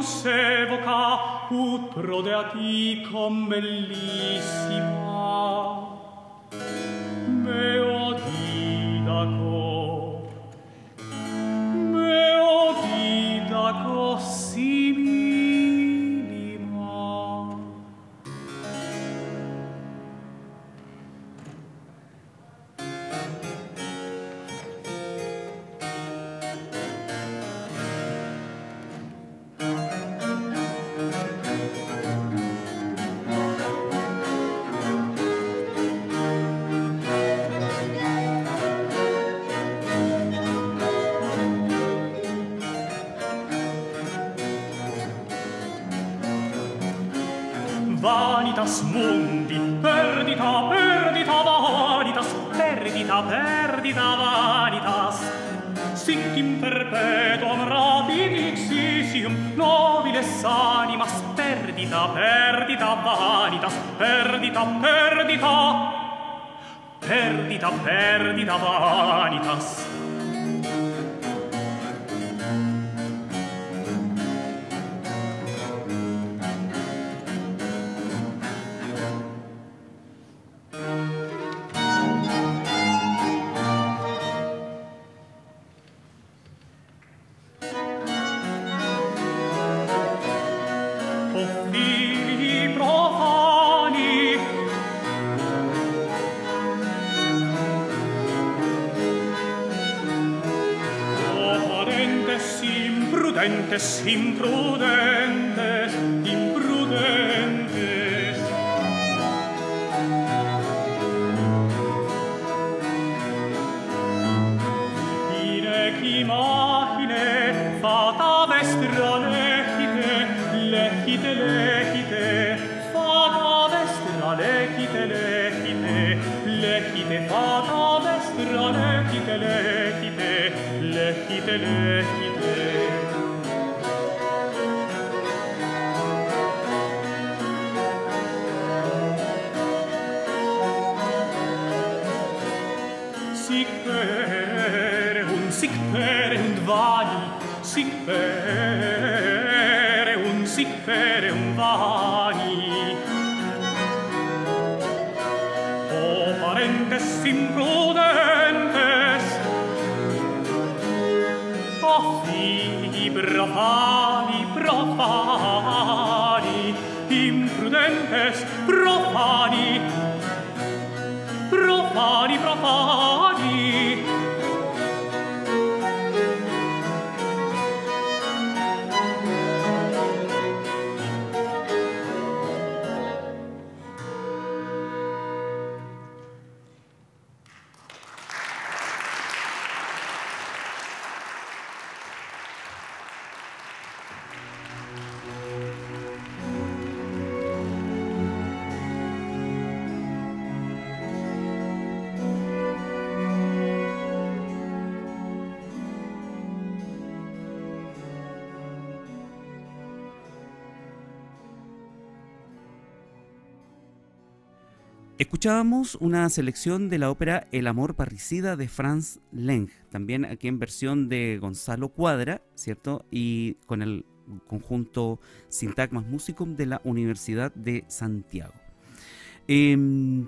se voca ut prode com bellissimo. imprudentes, imprudentes, imprudentes. Inec imagine fata vestra lecite, lecite, lecite, fata vestra lecite, lecite, lecite, fata vestra lecite, lecite, lecite, lecite, imprudentes oh fibra fali profani imprudentes profani Escuchábamos una selección de la ópera El amor parricida de Franz Leng, también aquí en versión de Gonzalo Cuadra, ¿cierto? Y con el conjunto Sintagmas Musicum de la Universidad de Santiago. Eh,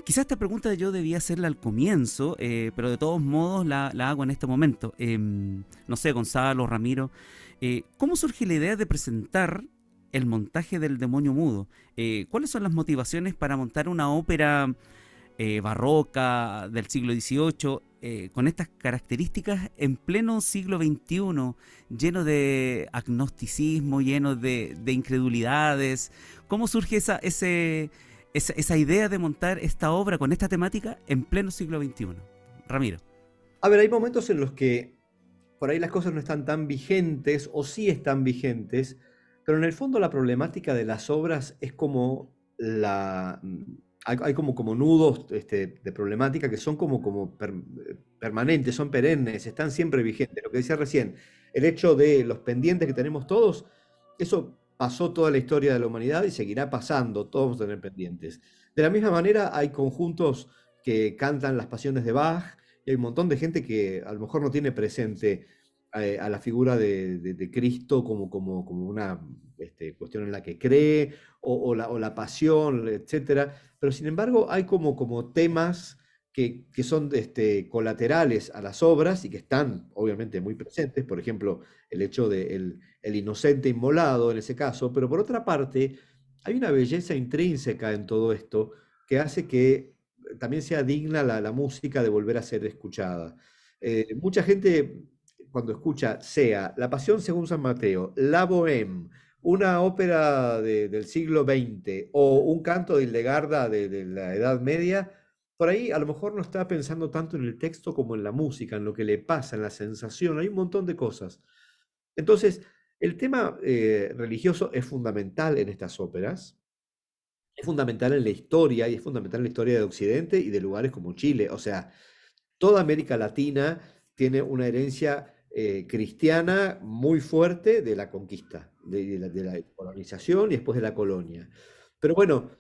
quizás esta pregunta yo debía hacerla al comienzo, eh, pero de todos modos la, hago en este momento. Eh, no sé, Gonzalo, Ramiro, eh, ¿cómo surge la idea de presentar el montaje del demonio mudo? Eh, ¿Cuáles son las motivaciones para montar una ópera eh, barroca del siglo XVIII, eh, con estas características en pleno siglo XXI, lleno de agnosticismo, lleno de, incredulidades. ¿Cómo surge esa, ese, esa, idea de montar esta obra con esta temática en pleno siglo XXI? Ramiro. A ver, hay momentos en los que por ahí las cosas no están tan vigentes o sí están vigentes, pero en el fondo la problemática de las obras es como la, hay, como, como nudos este, de problemática que son como, como permanentes, son perennes, están siempre vigentes. Lo que decía recién, el hecho de los pendientes que tenemos todos, eso pasó toda la historia de la humanidad y seguirá pasando, todos vamos a tener pendientes. De la misma manera, hay conjuntos que cantan las pasiones de Bach y hay un montón de gente que a lo mejor no tiene presente eh, a la figura de, Cristo como, como, como una este, cuestión en la que cree o, la, pasión, etcétera. Pero sin embargo hay como, temas que, son este, colaterales a las obras y que están obviamente muy presentes, por ejemplo, el hecho de el, inocente inmolado en ese caso, pero por otra parte, hay una belleza intrínseca en todo esto que hace que también sea digna la, música de volver a ser escuchada. Eh, mucha gente cuando escucha sea La Pasión según San Mateo, La Bohème, una ópera del siglo XX o un canto de Hildegarda de, la Edad Media, por ahí a lo mejor no está pensando tanto en el texto como en la música, en lo que le pasa, en la sensación, hay un montón de cosas. Entonces, el tema eh, religioso es fundamental en estas óperas, es fundamental en la historia y es fundamental en la historia de Occidente y de lugares como Chile. O sea, toda América Latina tiene una herencia eh, cristiana muy fuerte de la conquista, de, la, colonización y después de la colonia. Pero bueno,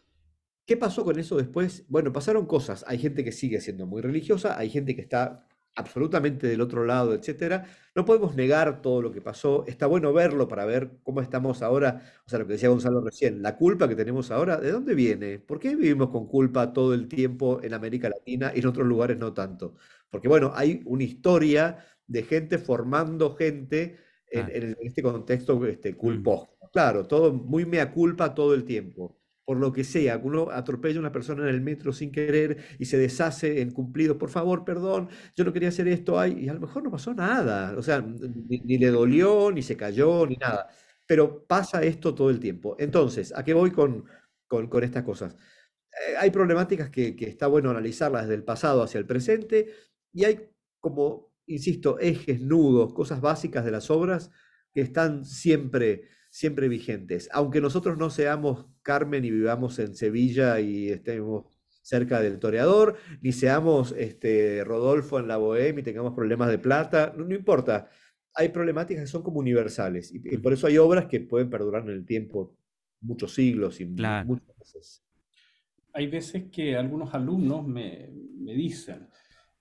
¿qué pasó con eso después? Bueno, pasaron cosas. Hay gente que sigue siendo muy religiosa, hay gente que está absolutamente del otro lado, etcétera. No podemos negar todo lo que pasó. Está bueno verlo para ver cómo estamos ahora. O sea, lo que decía Gonzalo recién, la culpa que tenemos ahora, ¿de dónde viene? ¿Por qué vivimos con culpa todo el tiempo en América Latina y en otros lugares no tanto? Porque bueno, hay una historia de gente formando gente en, este contexto este, mm. culposo. Claro, todo muy mea culpa todo el tiempo. Por lo que sea, uno atropella a una persona en el metro sin querer y se deshace en cumplidos. Por favor, perdón, yo no quería hacer esto. Ay, y a lo mejor no pasó nada. O sea, ni, le dolió, ni se cayó, ni nada. Pero pasa esto todo el tiempo. Entonces, ¿a qué voy con, con, estas cosas? Eh, hay problemáticas que, que está bueno analizarlas desde el pasado hacia el presente y hay como insisto, ejes, nudos, cosas básicas de las obras que están siempre, siempre vigentes. Aunque nosotros no seamos Carmen y vivamos en Sevilla y estemos cerca del toreador, ni seamos este, Rodolfo en la Bohemia y tengamos problemas de plata, no, importa. Hay problemáticas que son como universales y, por eso hay obras que pueden perdurar en el tiempo muchos siglos y muchas veces. Hay veces que algunos alumnos me, me dicen,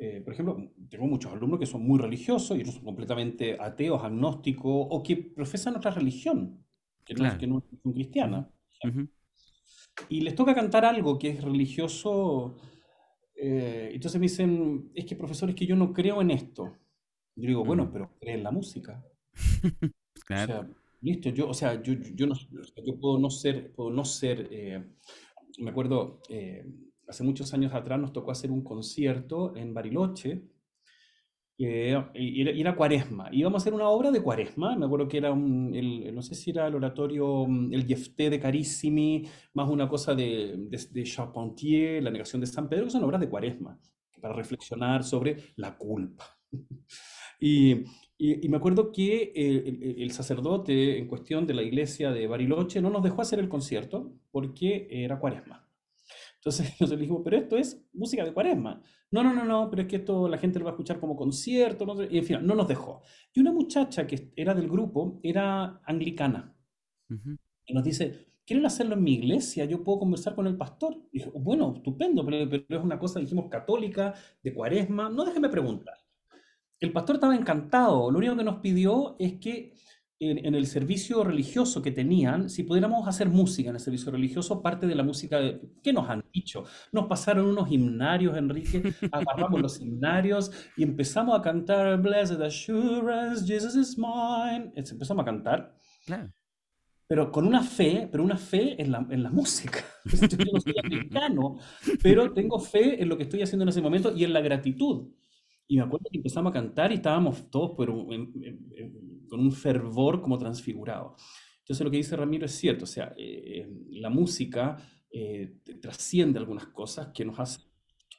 eh, por ejemplo, tengo muchos alumnos que son muy religiosos y otros son completamente ateos, agnósticos o que profesan otra religión, que no, que no son cristiana. Y les toca cantar algo que es religioso. Eh, entonces me dicen, es que profesor, es que yo no creo en esto. Yo digo, bueno, pero cree en la música. claro. *laughs* O sea, listo, yo, o sea, yo, yo, no, yo puedo no ser, puedo no ser, eh, me acuerdo, hace muchos años atrás nos tocó hacer un concierto en Bariloche, y era, cuaresma. Íbamos a hacer una obra de cuaresma, me acuerdo que era un, no sé si era el oratorio, mm, el Jefté de Carissimi, más una cosa de, de, Charpentier, la negación de San Pedro, que son obras de cuaresma, para reflexionar sobre la culpa. *laughs* y, y, me acuerdo que el, el, sacerdote en cuestión de la iglesia de Bariloche no nos dejó hacer el concierto porque era cuaresma. Entonces *laughs* nosotros dijimos, pero esto es música de cuaresma. No, no, no, no, pero es que esto la gente lo va a escuchar como concierto, y en fin, no nos dejó. Y una muchacha que era del grupo era anglicana. Y nos dice, ¿quieren hacerlo en mi iglesia? Yo puedo conversar con el pastor. Y dije, bueno, estupendo, pero, pero es una cosa, dijimos, católica, de cuaresma. No déjeme preguntar. El pastor estaba encantado. Lo único que nos pidió es que en, el servicio religioso que tenían, si pudiéramos hacer música en el servicio religioso, parte de la música, ¿qué nos han dicho? Nos pasaron unos himnarios, Enrique, *laughs* agarramos los himnarios y empezamos a cantar Blessed Assurance, Jesus is mine. Empezamos a cantar. pero con una fe, pero una fe en la, en la música. *laughs* Yo no soy americano, pero tengo fe en lo que estoy haciendo en ese momento y en la gratitud. Y me acuerdo que empezamos a cantar y estábamos todos pero con un fervor como transfigurado. Entonces lo que dice Ramiro es cierto, o sea, eh, la música eh, trasciende algunas cosas que nos hace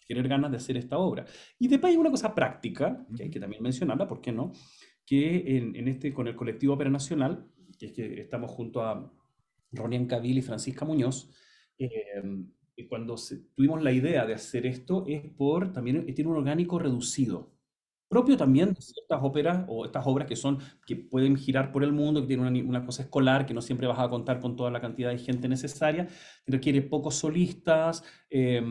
tener ganas de hacer esta obra. Y después hay una cosa práctica, que hay que también mencionarla, ¿por qué no? Que en, en este, con el colectivo Opera Nacional, que es que estamos junto a Ronian Cabil y Francisca Muñoz, eh, cuando tuvimos la idea de hacer esto es por, también tiene un orgánico reducido, propio también de ciertas óperas o estas obras que son, que pueden girar por el mundo, que tienen una, una, cosa escolar, que no siempre vas a contar con toda la cantidad de gente necesaria, requiere pocos solistas, eh,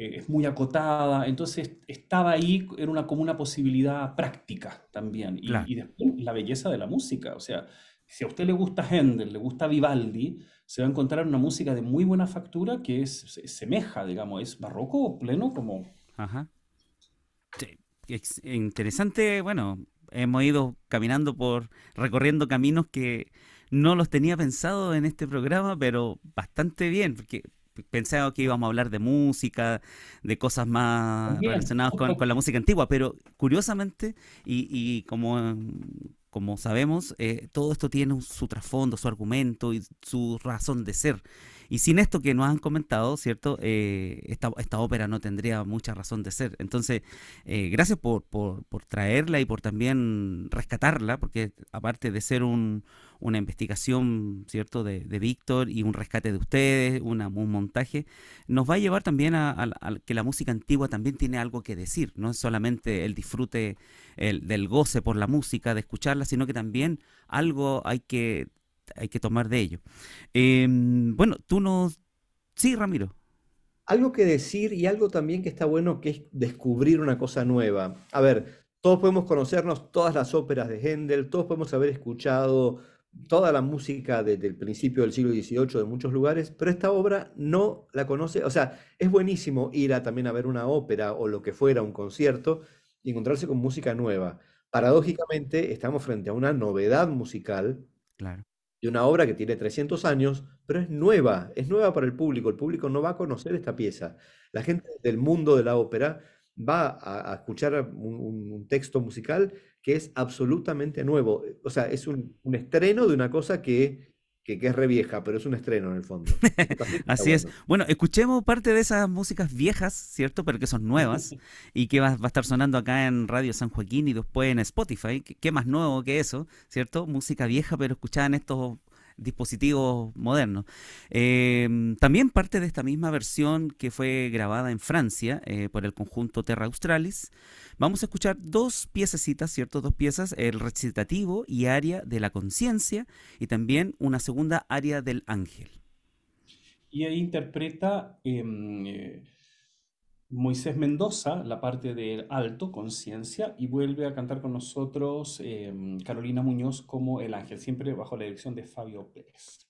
es muy acotada, entonces estaba ahí, era una, como una posibilidad práctica también, y, claro. y después la belleza de la música, o sea, si a usted le gusta Händel, le gusta Vivaldi, se va a encontrar una música de muy buena factura que es, se, semeja, digamos, es barroco pleno como... Ajá. Es interesante, bueno, hemos ido caminando por, recorriendo caminos que no los tenía pensado en este programa, pero bastante bien, porque pensaba que íbamos a hablar de música, de cosas más Bien. relacionadas con, con, la música antigua, pero curiosamente, y, y como, como sabemos, eh, todo esto tiene su trasfondo, su argumento y su razón de ser. Y sin esto que nos han comentado, ¿cierto? Eh, esta, esta, ópera no tendría mucha razón de ser. Entonces, eh, gracias por, por, por, traerla y por también rescatarla, porque aparte de ser un, una investigación, ¿cierto?, de, de Víctor y un rescate de ustedes, un montaje, nos va a llevar también a, que la música antigua también tiene algo que decir, no es solamente el disfrute el, del goce por la música, de escucharla, sino que también algo hay que hay que tomar de ello. Eh, bueno, tú nos... Sí, Ramiro. Algo que decir y algo también que está bueno que es descubrir una cosa nueva. A ver, todos podemos conocernos todas las óperas de Händel, todos podemos haber escuchado toda la música desde el principio del siglo XVIII de muchos lugares, pero esta obra no la conoce, o sea, es buenísimo ir a también a ver una ópera o lo que fuera, un concierto, y encontrarse con música nueva. Paradójicamente, estamos frente a una novedad musical claro de una obra que tiene 300 años, pero es nueva, es nueva para el público. El público no va a conocer esta pieza. La gente del mundo de la ópera va a, escuchar un, texto musical que es absolutamente nuevo. O sea, es un estreno de una cosa que, que, que, es re vieja, pero es un estreno en el fondo. *laughs* Así es. Bueno, escuchemos parte de esas músicas viejas, ¿cierto? Pero que son nuevas *laughs* y que va, va, a estar sonando acá en Radio San Joaquín y después en Spotify. ¿Qué más nuevo que eso, ¿cierto? Música vieja, pero escuchada en estos dispositivos modernos. Eh, también parte de esta misma versión que fue grabada en Francia eh, por el conjunto Terra Australis. Vamos a escuchar dos piececitas, ¿cierto? Dos piezas, el recitativo y área de la conciencia y también una segunda área del ángel. Y ahí interpreta eh, Moisés Mendoza la parte del alto, conciencia, y vuelve a cantar con nosotros eh, Carolina Muñoz como el ángel, siempre bajo la dirección de Fabio Pérez.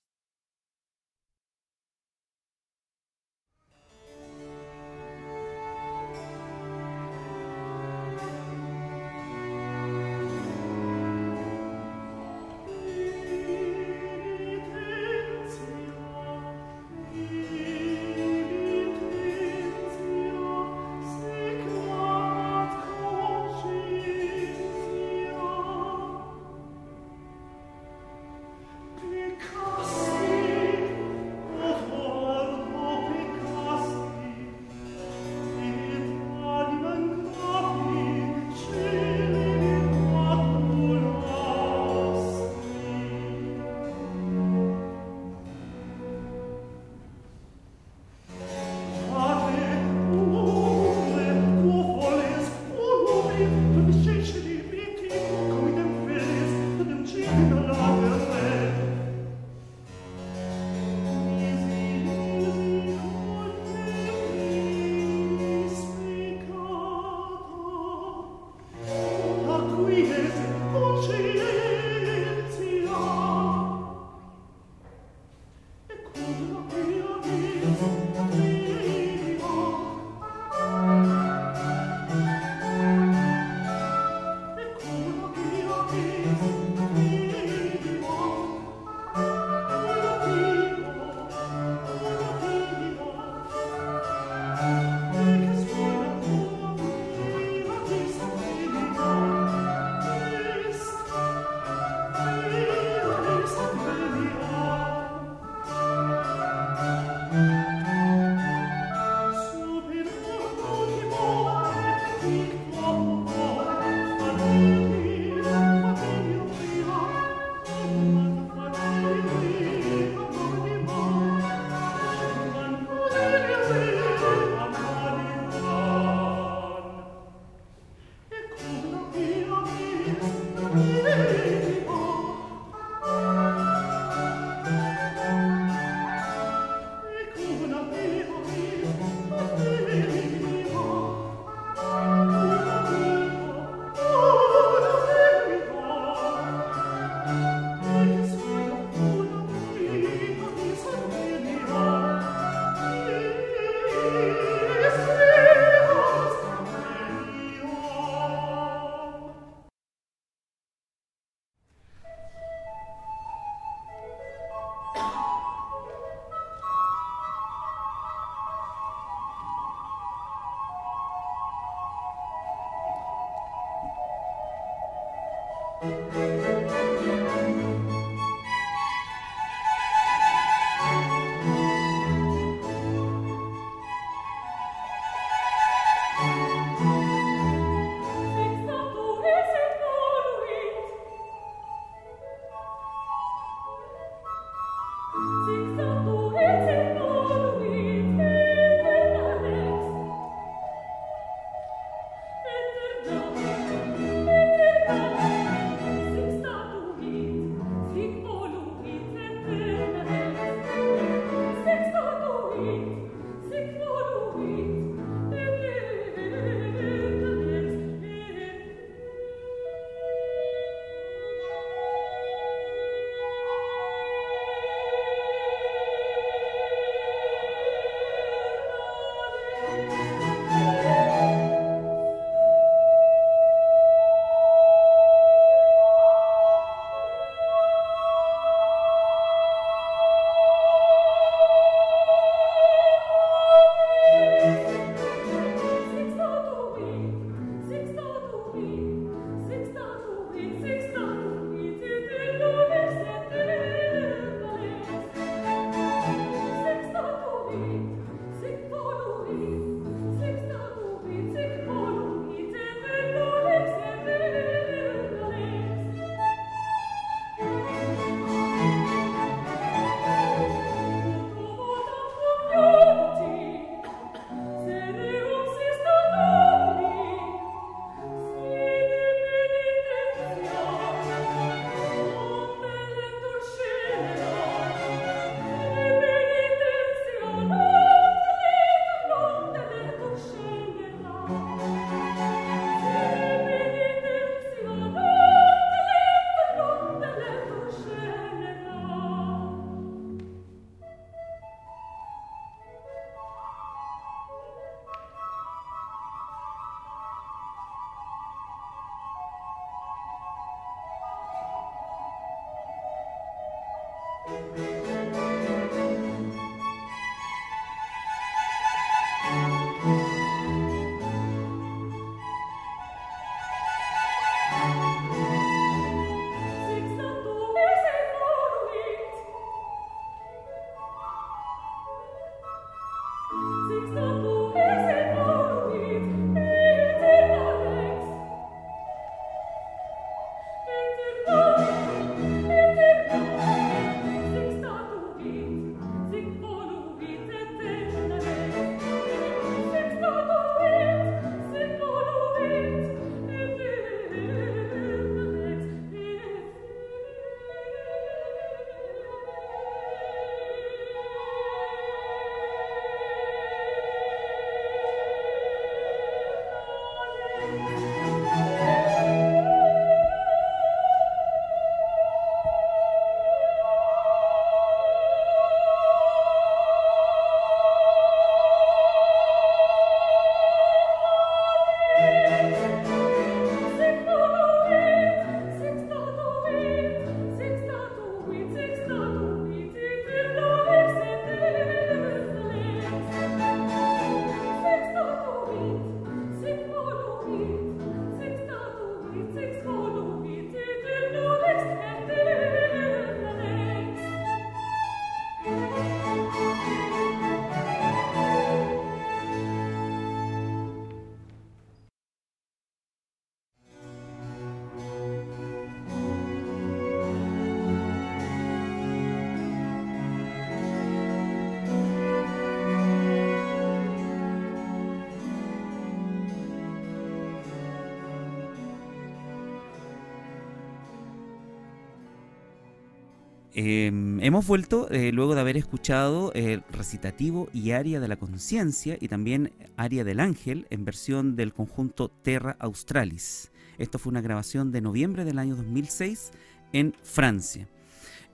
Em, hemos vuelto eh, luego de haber escuchado el recitativo y aria de la conciencia y también aria del ángel en versión del conjunto Terra Australis. Esto fue una grabación de noviembre del año 2006 en Francia.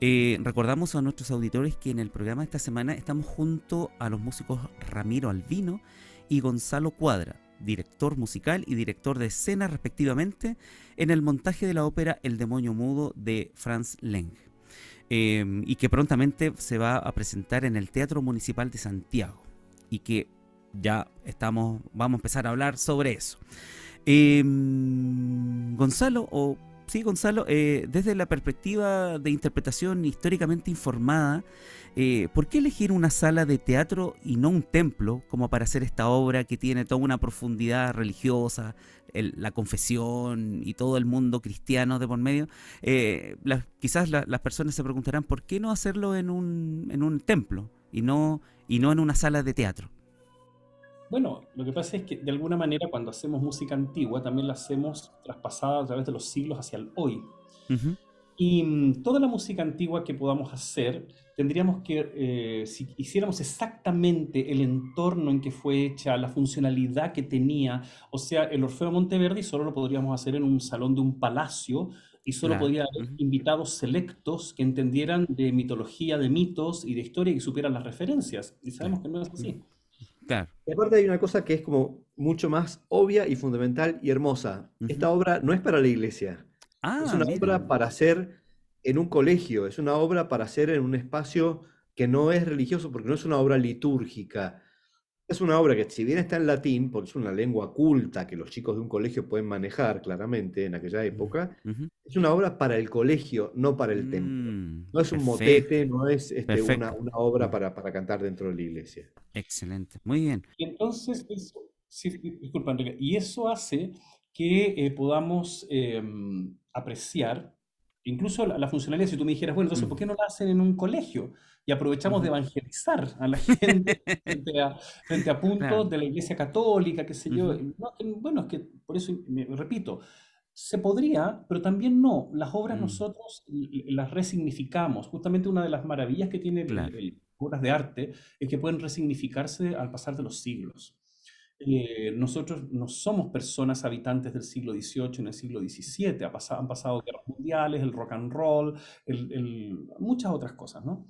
Eh, recordamos a nuestros auditores que en el programa de esta semana estamos junto a los músicos Ramiro Albino y Gonzalo Cuadra, director musical y director de escena respectivamente, en el montaje de la ópera El demonio mudo de Franz Leng. Em, y que prontamente se va a presentar en el Teatro Municipal de Santiago y que ya estamos, vamos a empezar a hablar sobre eso. Em, Gonzalo, o sí, Gonzalo, eh, desde la perspectiva de interpretación históricamente informada, eh, ¿por qué elegir una sala de teatro y no un templo como para hacer esta obra que tiene toda una profundidad religiosa, la confesión y todo el mundo cristiano de por medio? Eh, quizás las personas se preguntarán, ¿por qué no hacerlo en un, en un templo y no, y no en una sala de teatro? Bueno, lo que pasa es que de alguna manera cuando hacemos música antigua también la hacemos traspasada a través de los siglos hacia el hoy. Y mm, toda la música antigua que podamos hacer, tendríamos que, eh, si hiciéramos exactamente el entorno en que fue hecha, la funcionalidad que tenía, o sea, el Orfeo Monteverdi solo lo podríamos hacer en un salón de un palacio y solo podría haber invitados selectos que entendieran de mitología, de mitos y de historia y supieran las referencias. Y sabemos que no es así. Y aparte hay una cosa que es como mucho más obvia y fundamental y hermosa. Esta obra no es para la iglesia. Ah, es una obra para hacer en un colegio, es una obra para hacer en un espacio que no es religioso porque no es una obra litúrgica. Es una obra que si bien está en latín, porque es una lengua culta que los chicos de un colegio pueden manejar claramente en aquella época, es una obra para el colegio, no para el templo. Mm, no es un motete, no es este, una, obra para, para, cantar dentro de la iglesia. Excelente, muy bien. Y entonces, eso, disculpa Enrique, y eso hace que eh, podamos em, apreciar incluso la, funcionalidad, si tú me dijeras, bueno, entonces, ¿por qué no la hacen en un colegio? Y aprovechamos de evangelizar a la gente *laughs* frente, a, puntos de la Iglesia Católica, qué sé yo. bueno, es que por eso, me, repito, se podría, pero también no. Las obras mm. nosotros las resignificamos. Justamente una de las maravillas que tiene las obras de arte es que pueden resignificarse al pasar de los siglos. Eh, nosotros no somos personas habitantes del siglo XVIII en el siglo XVII. Ha pasado, han pasado guerras mundiales, el rock and roll, muchas otras cosas, ¿no?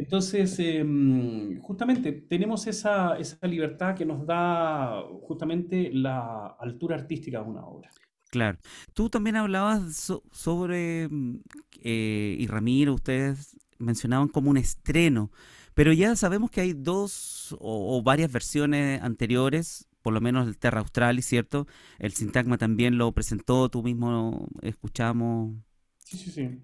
Entonces, em, justamente tenemos esa, esa, libertad que nos da justamente la altura artística de una obra. Claro. Tú también hablabas sobre, mm, eh, y Ramiro, ustedes mencionaban como un estreno, pero ya sabemos que hay dos o, varias versiones anteriores, por lo menos el Terra Australis, ¿cierto? El Sintagma también lo presentó, tú mismo escuchamos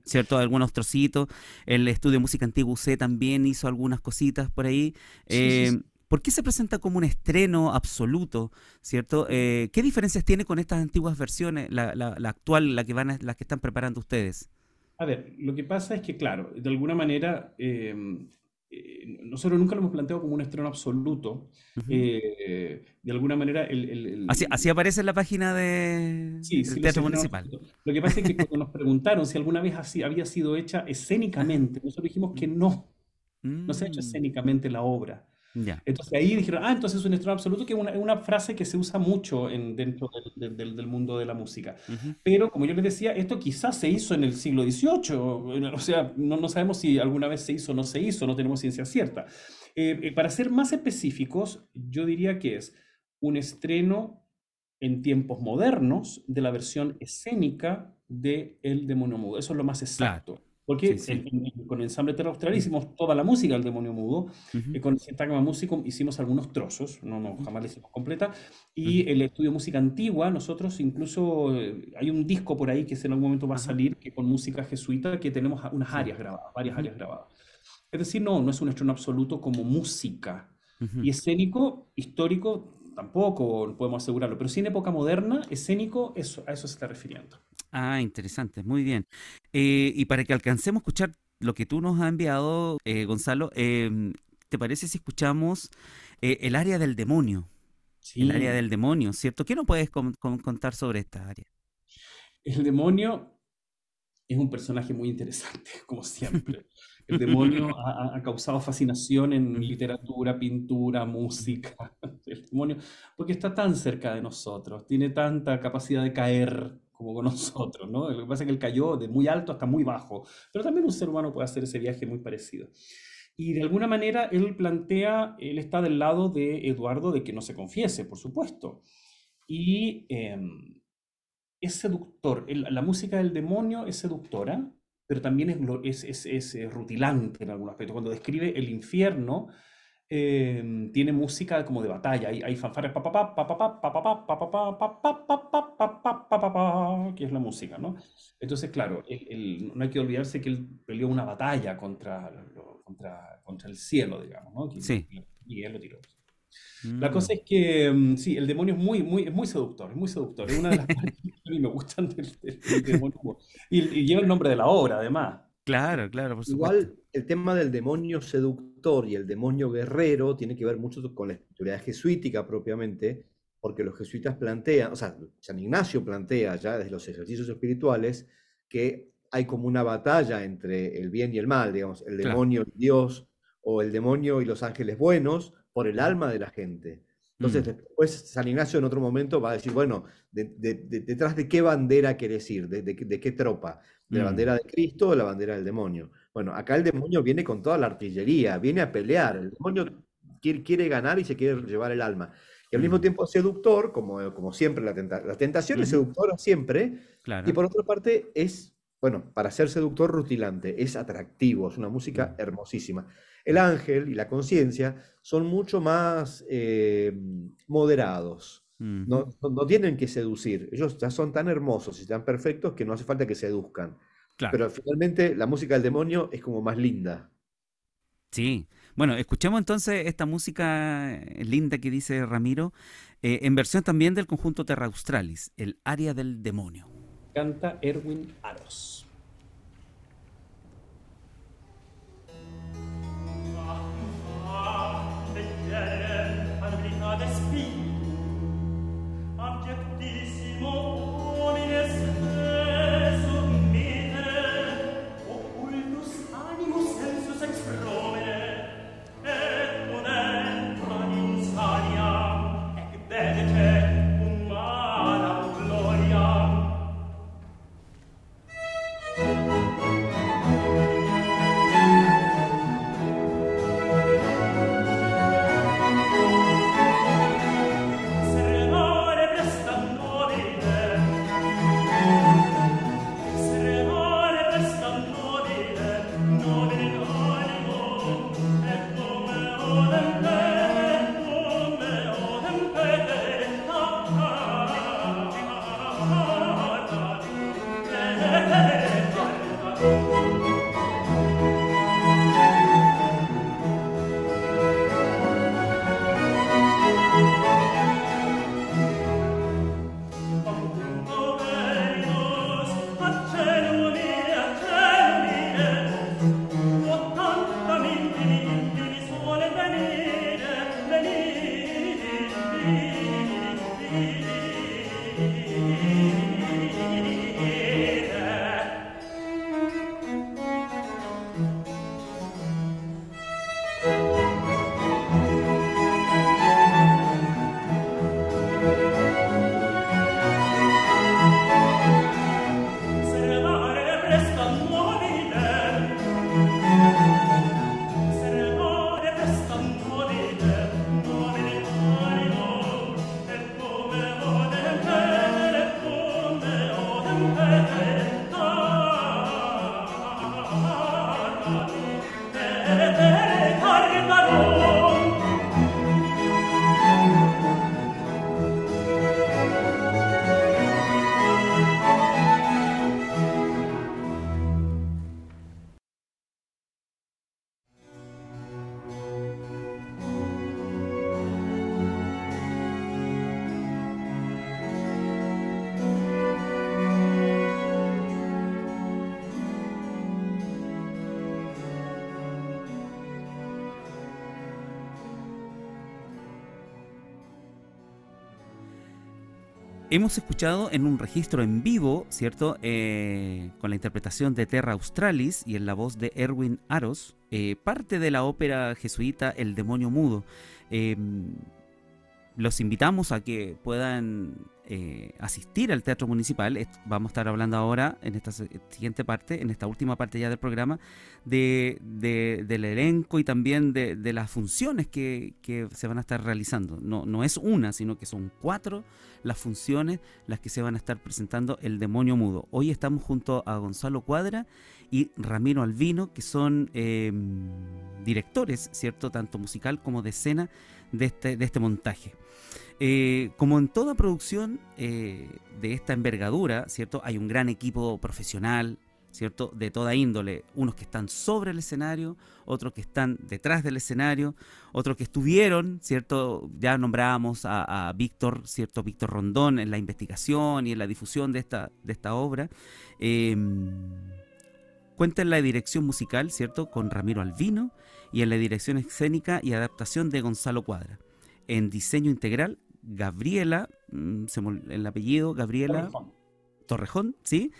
¿Cierto? Algunos trocitos. El estudio de música antigua UC también hizo algunas cositas por ahí. Eh, ¿Por qué se presenta como un estreno absoluto? ¿Cierto? Eh, ¿Qué diferencias tiene con estas antiguas versiones, la, actual, la que, van a, que están preparando ustedes? A ver, lo que pasa es que, claro, de alguna manera em, eh, nosotros nunca lo hemos planteado como un estreno absoluto. Eh, de alguna manera, el, así, aparece en la página de, del Teatro Municipal. Lo que pasa es que cuando nos preguntaron si alguna vez así había sido hecha escénicamente, nosotros dijimos que no. No se ha hecho mm. escénicamente la obra. Entonces ahí dijeron, ah, entonces es un estreno absoluto, que es una, frase que se usa mucho en, dentro del, mundo de la música. Pero como yo les decía, esto quizás se hizo en el siglo XVIII, o sea, no, no sabemos si alguna vez se hizo o no se hizo, no tenemos ciencia cierta. Eh, eh, para ser más específicos, yo diría que es un estreno en tiempos modernos de la versión escénica de El Demonio Mudo. Eso es lo más exacto. Porque con el ensamble Terra Austral hicimos toda la música del Demonio Mudo, y con el Sintagma Músico hicimos algunos trozos, no, no jamás la hicimos completa, y el estudio Música Antigua, nosotros incluso, eh, hay un disco por ahí que en algún momento va a salir, que con música jesuita, que tenemos unas áreas grabadas, varias áreas grabadas. Es decir, no, no es un estreno absoluto como música. Y escénico, histórico, tampoco podemos asegurarlo, pero sí en época moderna, escénico, eso, a eso se está refiriendo. Ah, interesante, muy bien. Eh, y para que alcancemos a escuchar lo que tú nos has enviado, eh, Gonzalo, em, ¿te parece si escuchamos eh, el área del demonio? Sí. El área del demonio, ¿cierto? ¿Qué nos puedes contar sobre esta área? El demonio es un personaje muy interesante, *laughs* como siempre. *laughs* El demonio ha, causado fascinación en literatura, pintura, música. *laughs* El demonio, porque está tan cerca de nosotros, tiene tanta capacidad de caer como con *laughs* nosotros, ¿no? Lo que pasa es que él cayó de muy alto hasta muy bajo, pero también un ser humano puede hacer ese viaje muy parecido. Y de alguna manera él plantea, él está del lado de Eduardo de que no se confiese, por supuesto. Y em, es seductor. la música del demonio es seductora, pero también es, es, es, rutilante en algún aspecto. Cuando describe el infierno, eh, tiene música como de batalla. Hay, hay fanfarras, que es la música, ¿no? Entonces, claro, el, el, no hay que olvidarse que él peleó una batalla contra, lo, contra, contra el cielo, digamos, ¿no? Que, sí. Y él lo tiró. La cosa es que, sí, el demonio es muy, muy, es muy seductor, es muy seductor. Es una de las partes que a mí me gustan del, del, del demonio. Y, y lleva el nombre de la obra, además. Claro, claro, por supuesto. Igual el tema del demonio seductor y el demonio guerrero tiene que ver mucho con la espiritualidad jesuítica propiamente, porque los jesuitas plantean, o sea, San Ignacio plantea ya desde los ejercicios espirituales que hay como una batalla entre el bien y el mal, digamos, el Claro. demonio y Dios, o el demonio y los ángeles buenos, por el alma de la gente. Entonces, Mm. después San Ignacio en otro momento va a decir, bueno, de- de- de- detrás de qué bandera querés ir, de qué tropa, de la Mm. bandera de Cristo o de la bandera del demonio. Bueno, acá el demonio viene con toda la artillería, viene a pelear, el demonio quiere, quiere ganar y se quiere llevar el alma. Y al mismo Mm. tiempo es seductor, como, como siempre la, tenta- la tentación es seductora siempre, Claro. y por otra parte es, bueno, para ser seductor rutilante, es atractivo, es una música Mm. hermosísima. El ángel y la conciencia son mucho más eh, moderados. Mm. No, no- tienen que seducir. Ellos ya son tan hermosos y tan perfectos que no hace falta que seduzcan. Claro. Pero finalmente la música del demonio es como más linda. Sí. Bueno, escuchemos entonces esta música eh, linda que dice Ramiro, eh, en versión también del conjunto Terra Australis, el área del demonio. Canta Erwin Aros. Hemos escuchado en un registro en vivo, ¿cierto? Eh, con la interpretación de Terra Australis y en la voz de Erwin Aros, eh, parte de la ópera jesuita El demonio mudo. Eh, los invitamos a que puedan eh, asistir al Teatro Municipal. Vamos a estar hablando ahora, en esta siguiente parte, en esta última parte ya del programa, de, de- del elenco y también de, las funciones que, se van a estar realizando. No, no es una, sino que son cuatro las funciones las que se van a estar presentando El Demonio Mudo. Hoy estamos junto a Gonzalo Cuadra y Ramiro Albino, que son eh, directores, ¿cierto? Tanto musical como de escena de este, de este montaje. Eh, como en toda producción eh, de esta envergadura, ¿cierto? Hay un gran equipo profesional, ¿cierto? De toda índole, unos que están sobre el escenario, otros que están detrás del escenario, otros que estuvieron, ¿cierto? Ya nombrábamos a, Víctor, ¿cierto? Víctor Rondón en la investigación y en la difusión de esta, de esta obra. Em, cuenta en la dirección musical, ¿cierto? Con Ramiro Albino y en la dirección escénica y adaptación de Gonzalo Cuadra. En diseño integral, Gabriela, mm, el apellido, Gabriela Torrejón, ¿sí?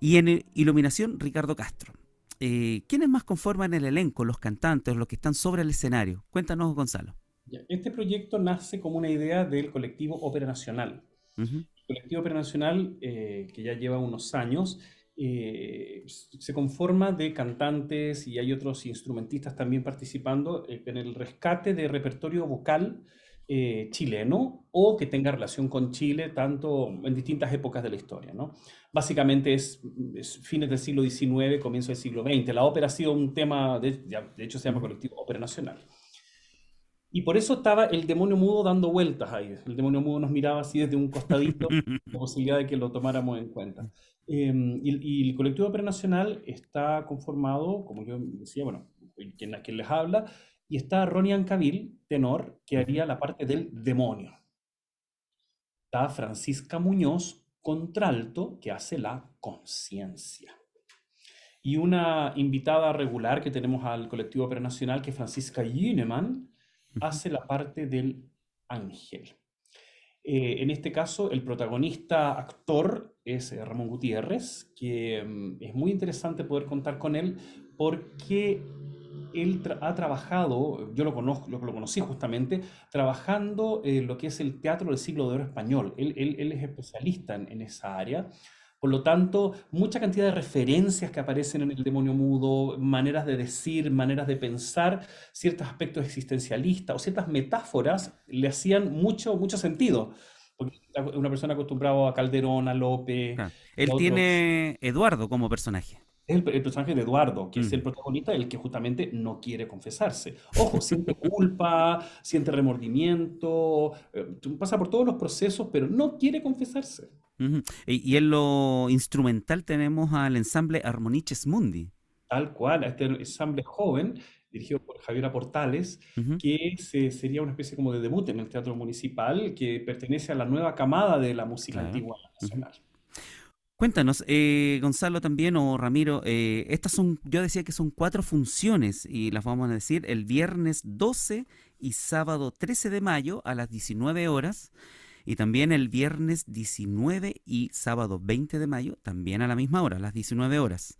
Y en iluminación, Ricardo Castro. Eh, ¿Quiénes más conforman el elenco? Los cantantes, los que están sobre el escenario. Cuéntanos, Gonzalo. Este proyecto nace como una idea del colectivo Ópera Nacional. El colectivo Ópera Nacional, eh, que ya lleva unos años, eh, se conforma de cantantes y hay otros instrumentistas también participando en el rescate de repertorio vocal eh, chileno o que tenga relación con Chile, tanto en distintas épocas de la historia. ¿no? Básicamente es, fines del siglo XIX, comienzo del siglo XX. La ópera ha sido un tema, de, de hecho se llama colectivo Ópera Nacional. Y por eso estaba el demonio mudo dando vueltas ahí. El demonio mudo nos miraba así desde un costadito, *laughs* la posibilidad de que lo tomáramos en cuenta. Em, y, el colectivo Ópera Nacional está conformado, como yo decía, bueno, quien, quien les habla, y está Ronnie Ancavil, tenor, que haría la parte del demonio. Está Francisca Muñoz, contralto, que hace la conciencia. Y una invitada regular que tenemos al colectivo operacional, que es Francisca Yineman, hace la parte del ángel. Eh, en este caso, el protagonista actor es eh, Ramón Gutiérrez, que mm, es muy interesante poder contar con él porque él ha trabajado, yo lo, conozco, lo, lo, conocí justamente, trabajando en lo que es el teatro del siglo de oro español. Él, él, es especialista en, en, esa área. Por lo tanto, mucha cantidad de referencias que aparecen en el demonio mudo, maneras de decir, maneras de pensar, ciertos aspectos existencialistas o ciertas metáforas le hacían mucho, mucho sentido. Porque una persona acostumbrada a Calderón, a López. Él tiene Eduardo como personaje el, personaje de Eduardo, que es el mm. protagonista, el que justamente no quiere confesarse. Ojo, siente culpa, *laughs* siente remordimiento, eh, pasa por todos los procesos, pero no quiere confesarse. y, en lo instrumental tenemos al ensamble Armoniches Mundi. Tal cual, a este ensamble joven, dirigido por Javier Portales, que sería una especie como de debut en el teatro municipal, que pertenece a la nueva camada de la música antigua nacional. Cuéntanos, eh, Gonzalo también o Ramiro, eh, estas son, yo decía que son cuatro funciones y las vamos a decir el viernes 12 y sábado 13 de mayo a las 19 horas y también el viernes 19 y sábado 20 de mayo también a la misma hora, a las 19 horas.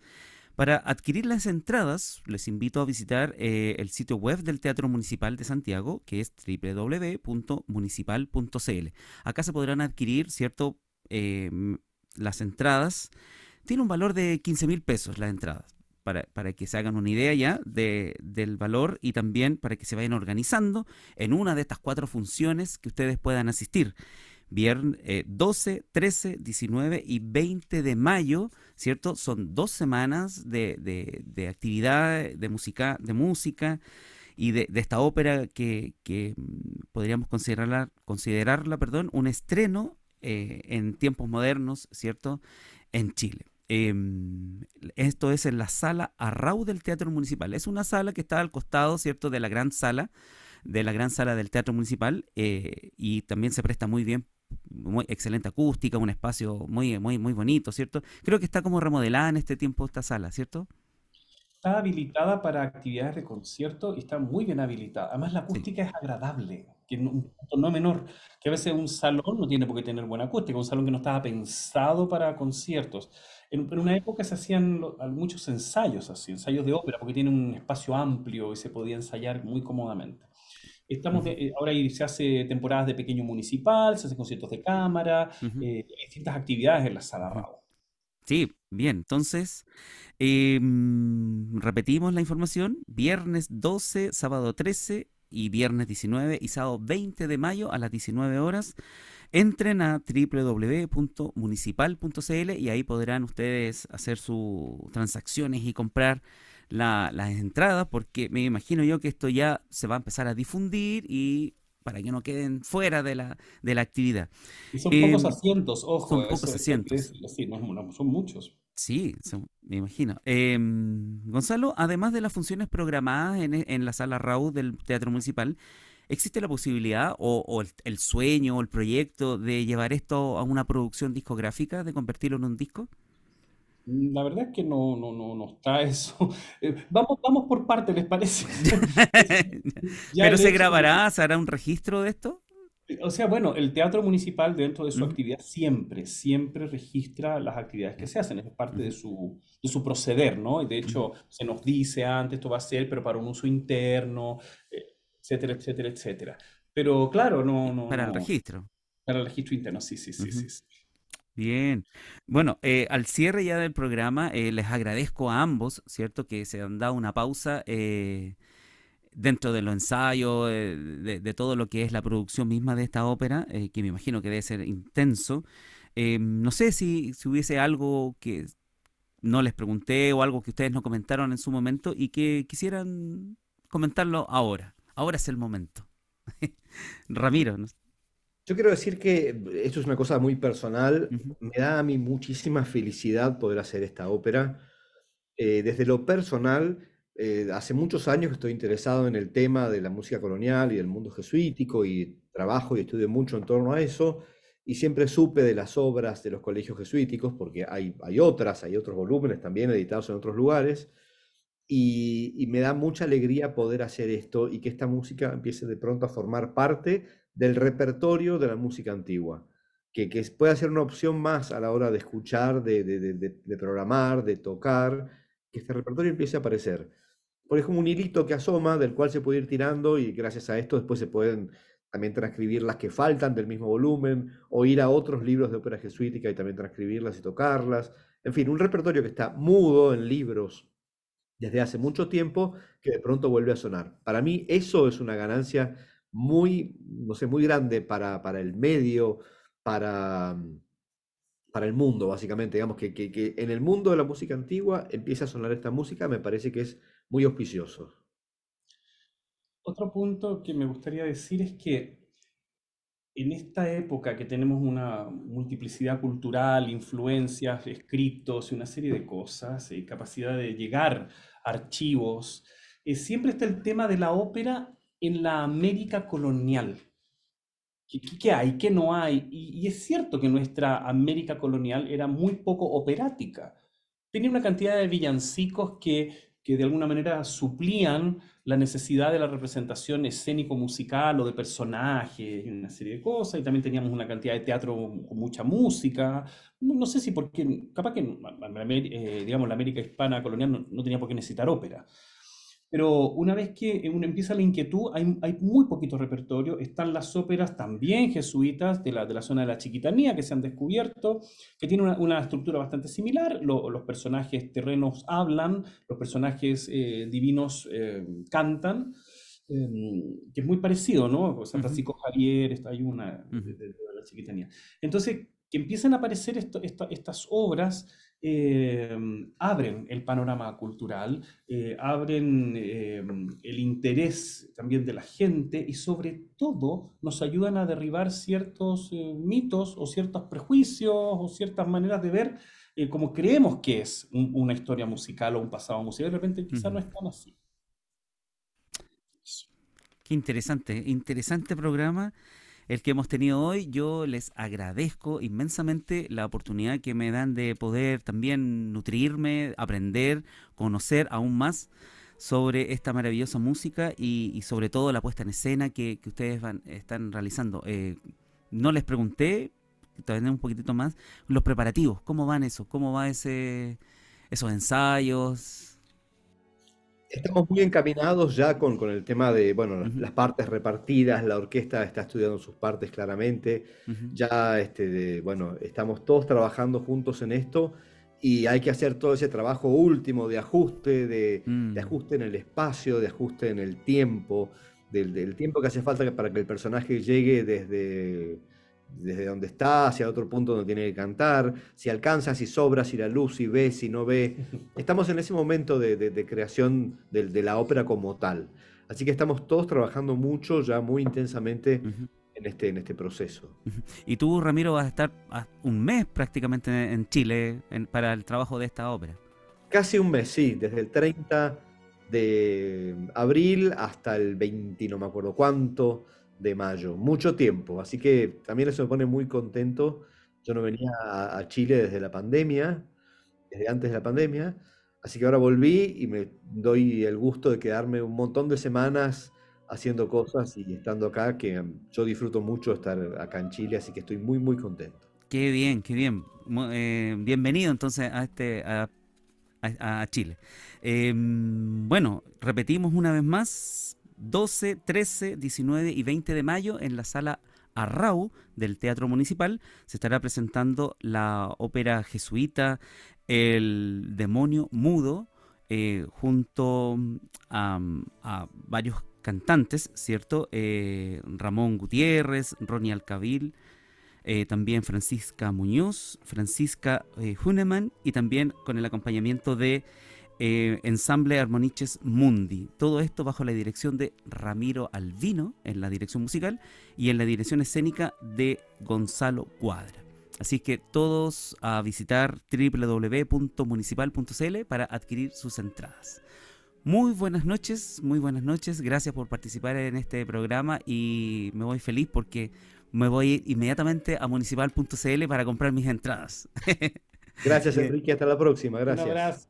Para adquirir las entradas, les invito a visitar eh, el sitio web del Teatro Municipal de Santiago, que es www.municipal.cl. Acá se podrán adquirir, ¿cierto? Las entradas, tiene un valor de 15 mil pesos las entradas. Para, para, que se hagan una idea ya de, del valor y también para que se vayan organizando en una de estas cuatro funciones que ustedes puedan asistir. Viernes 12, 13, 19 y 20 de mayo, ¿cierto? Son dos semanas de, de, de actividad, de música, de música y de, de esta ópera que, que, mm, podríamos considerarla, considerarla perdón, un estreno eh, en tiempos modernos, ¿cierto? En Chile. Em, esto es en la sala Arrau del Teatro Municipal. Es una sala que está al costado, ¿cierto?, de la gran sala, de la gran sala del Teatro Municipal eh, y también se presta muy bien muy excelente acústica, un espacio muy, muy, muy bonito, ¿cierto? Creo que está como remodelada en este tiempo esta sala, ¿cierto? Está habilitada para actividades de concierto y está muy bien habilitada. Además, la acústica es agradable que un punto no menor, que a veces un salón no tiene por qué tener buena acústica, un salón que no estaba pensado para conciertos. En, una época se hacían muchos ensayos así, ensayos de ópera, porque tiene un espacio amplio y se podía ensayar muy cómodamente. Estamos eh, ahora se hace temporadas de pequeño municipal, se hacen conciertos de cámara, eh, distintas actividades en la sala Raúl. Sí, bien, entonces em, repetimos la información, viernes 12, sábado 13 y viernes 19 y sábado 20 de mayo a las 19 horas. Entren a www.municipal.cl y ahí podrán ustedes hacer sus transacciones y comprar la- las entradas, porque me imagino yo que esto ya se va a empezar a difundir y para que no queden fuera de la, de la actividad. Y son Em, pocos asientos, ojo. son pocos asientos. decirlo, sí, no, no, son muchos. Sí, me imagino. Em, Gonzalo, además de las funciones programadas en, e- en la sala Raúl del Teatro Municipal, ¿existe la posibilidad o, o el, el sueño o el proyecto de llevar esto a una producción discográfica, de convertirlo en un disco? La verdad es que no, no, no, no está eso. *laughs* Eh, vamos, vamos por parte, ¿les parece? *laughs* *laughs* ¿Pero se de- grabará, se hará un registro de esto? O sea, bueno, el teatro municipal dentro de su actividad siempre, siempre registra las actividades que se hacen, es parte de su, de su proceder, ¿no? Y de hecho, se nos dice antes, esto va a ser, pero para un uso interno, eh, etcétera, etcétera, etcétera. Pero claro, no, no, Para el registro. para el registro interno, sí, sí, sí, sí. sí. Bien. Bueno, eh, al cierre ya del programa, eh, les agradezco a ambos, ¿cierto? Que se han dado una pausa eh, dentro de los ensayos, eh, de, de todo lo que es la producción misma de esta ópera, eh, que me imagino que debe ser intenso. Eh, no sé si, si hubiese algo que no les pregunté o algo que ustedes no comentaron en su momento y que quisieran comentarlo ahora. Ahora es el momento. *laughs* Ramiro, ¿no? Yo quiero decir que esto es una cosa muy personal. Ujú. Me da a mí muchísima felicidad poder hacer esta ópera. Eh, desde lo personal, eh, hace muchos años que estoy interesado en el tema de la música colonial y del mundo jesuítico y trabajo y estudio mucho en torno a eso. Y siempre supe de las obras de los colegios jesuíticos, porque hay, hay otras, hay otros volúmenes también editados en otros lugares. Y, me da mucha alegría poder hacer esto y que esta música empiece de pronto a formar parte del repertorio de la música antigua, que, que pueda ser una opción más a la hora de escuchar, de- de programar, de tocar, que este repertorio empiece a aparecer. Porque es como un hilito que asoma del cual se puede ir tirando y gracias a esto después se pueden también transcribir las que faltan del mismo volumen o ir a otros libros de ópera jesuítica y también transcribirlas y tocarlas. En fin, un repertorio que está mudo en libros desde hace mucho tiempo que de pronto vuelve a sonar. Para mí eso es una ganancia muy, no sé, muy grande para, para el medio, para, para el mundo, básicamente. Digamos que, que en el mundo de la música antigua empieza a sonar esta música, me parece que es muy auspicioso. Otro punto que me gustaría decir es que en esta época que tenemos una multiplicidad cultural, influencias, escritos y una serie de cosas, y capacidad de llegar a archivos, eh, siempre está el tema de la ópera en la América colonial. ¿Qué, qué- qué hay? ¿Qué no hay? Y, y es cierto que nuestra América colonial era muy poco operática. Tenía una cantidad de villancicos que, que de alguna manera suplían la necesidad de la representación escénico-musical o de personajes y una serie de cosas. Y también teníamos una cantidad de teatro con mucha música. No, no sé si porque, capaz que, eh, digamos, la América hispana colonial no, no tenía por qué necesitar ópera. Pero una vez que uno empieza la inquietud, hay, hay muy poquito repertorio. Están las óperas también jesuitas de la, de la zona de la Chiquitanía que se han descubierto, que tienen una, una estructura bastante similar. Lo- los personajes terrenos hablan, los personajes eh, divinos eh, cantan, eh, que es muy parecido, ¿no? San. Francisco Javier, está, hay una de, de- de la Chiquitanía. Entonces, que empiezan a aparecer esto- esta- estas obras. Eh, abren el panorama cultural, eh, abren eh, el interés también de la gente y sobre todo nos ayudan a derribar ciertos eh, mitos o ciertos prejuicios o ciertas maneras de ver eh, como creemos que es un- una historia musical o un pasado musical, de repente quizás no es tan así. Qué interesante, interesante programa el que hemos tenido hoy. Yo les agradezco inmensamente la oportunidad que me dan de poder también nutrirme, aprender, conocer aún más sobre esta maravillosa música y, sobre todo la puesta en escena que, que ustedes van, están realizando. Eh, no les pregunté, todavía un poquitito más, los preparativos, ¿cómo van eso? ¿Cómo va ese, esos ensayos? Estamos muy encaminados ya con, con el tema de, bueno, las, partes repartidas, la orquesta está estudiando sus partes claramente, ya, este, de- bueno, estamos todos trabajando juntos en esto y hay que hacer todo ese trabajo último de ajuste, de, Mm. de ajuste en el espacio, de ajuste en el tiempo, del, del tiempo que hace falta para que el personaje llegue desde, desde donde está hacia otro punto donde tiene que cantar, si alcanza, si sobra, si la luz, si ve, si no ve. *laughs* Estamos en ese momento de, creación de, la ópera como tal. Así que estamos todos trabajando mucho, ya muy intensamente en, este, en este proceso. Y tú, Ramiro, vas a estar un mes prácticamente en Chile para el trabajo de esta ópera. Casi un mes, sí, desde el 30 de abril hasta el 20, no me acuerdo cuánto de mayo, mucho tiempo. Así que también eso me pone muy contento. Yo no venía a, Chile desde la pandemia, desde antes de la pandemia, así que ahora volví y me doy el gusto de quedarme un montón de semanas haciendo cosas y estando acá, que yo disfruto mucho estar acá en Chile, así que estoy muy, muy contento. Qué bien, qué bien. Eh, bienvenido entonces a este a, Chile. Em, bueno, repetimos una vez más, 12, 13, 19 y 20 de mayo en la sala Arrau del Teatro Municipal se estará presentando la ópera jesuita El demonio mudo eh, junto a, varios cantantes, ¿cierto? Eh, Ramón Gutiérrez, Ronnie Alcabil, eh, también Francisca Muñoz, Francisca Huneman y también con el acompañamiento de eh, ensamble Armoniches Mundi. Todo esto bajo la dirección de Ramiro Albino en la dirección musical y en la dirección escénica de Gonzalo Cuadra. Así que todos a visitar www.municipal.cl para adquirir sus entradas. Muy buenas noches, muy buenas noches. Gracias por participar en este programa y me voy feliz porque me voy inmediatamente a municipal.cl para comprar mis entradas. *laughs* Gracias Enrique, hasta la próxima. Gracias.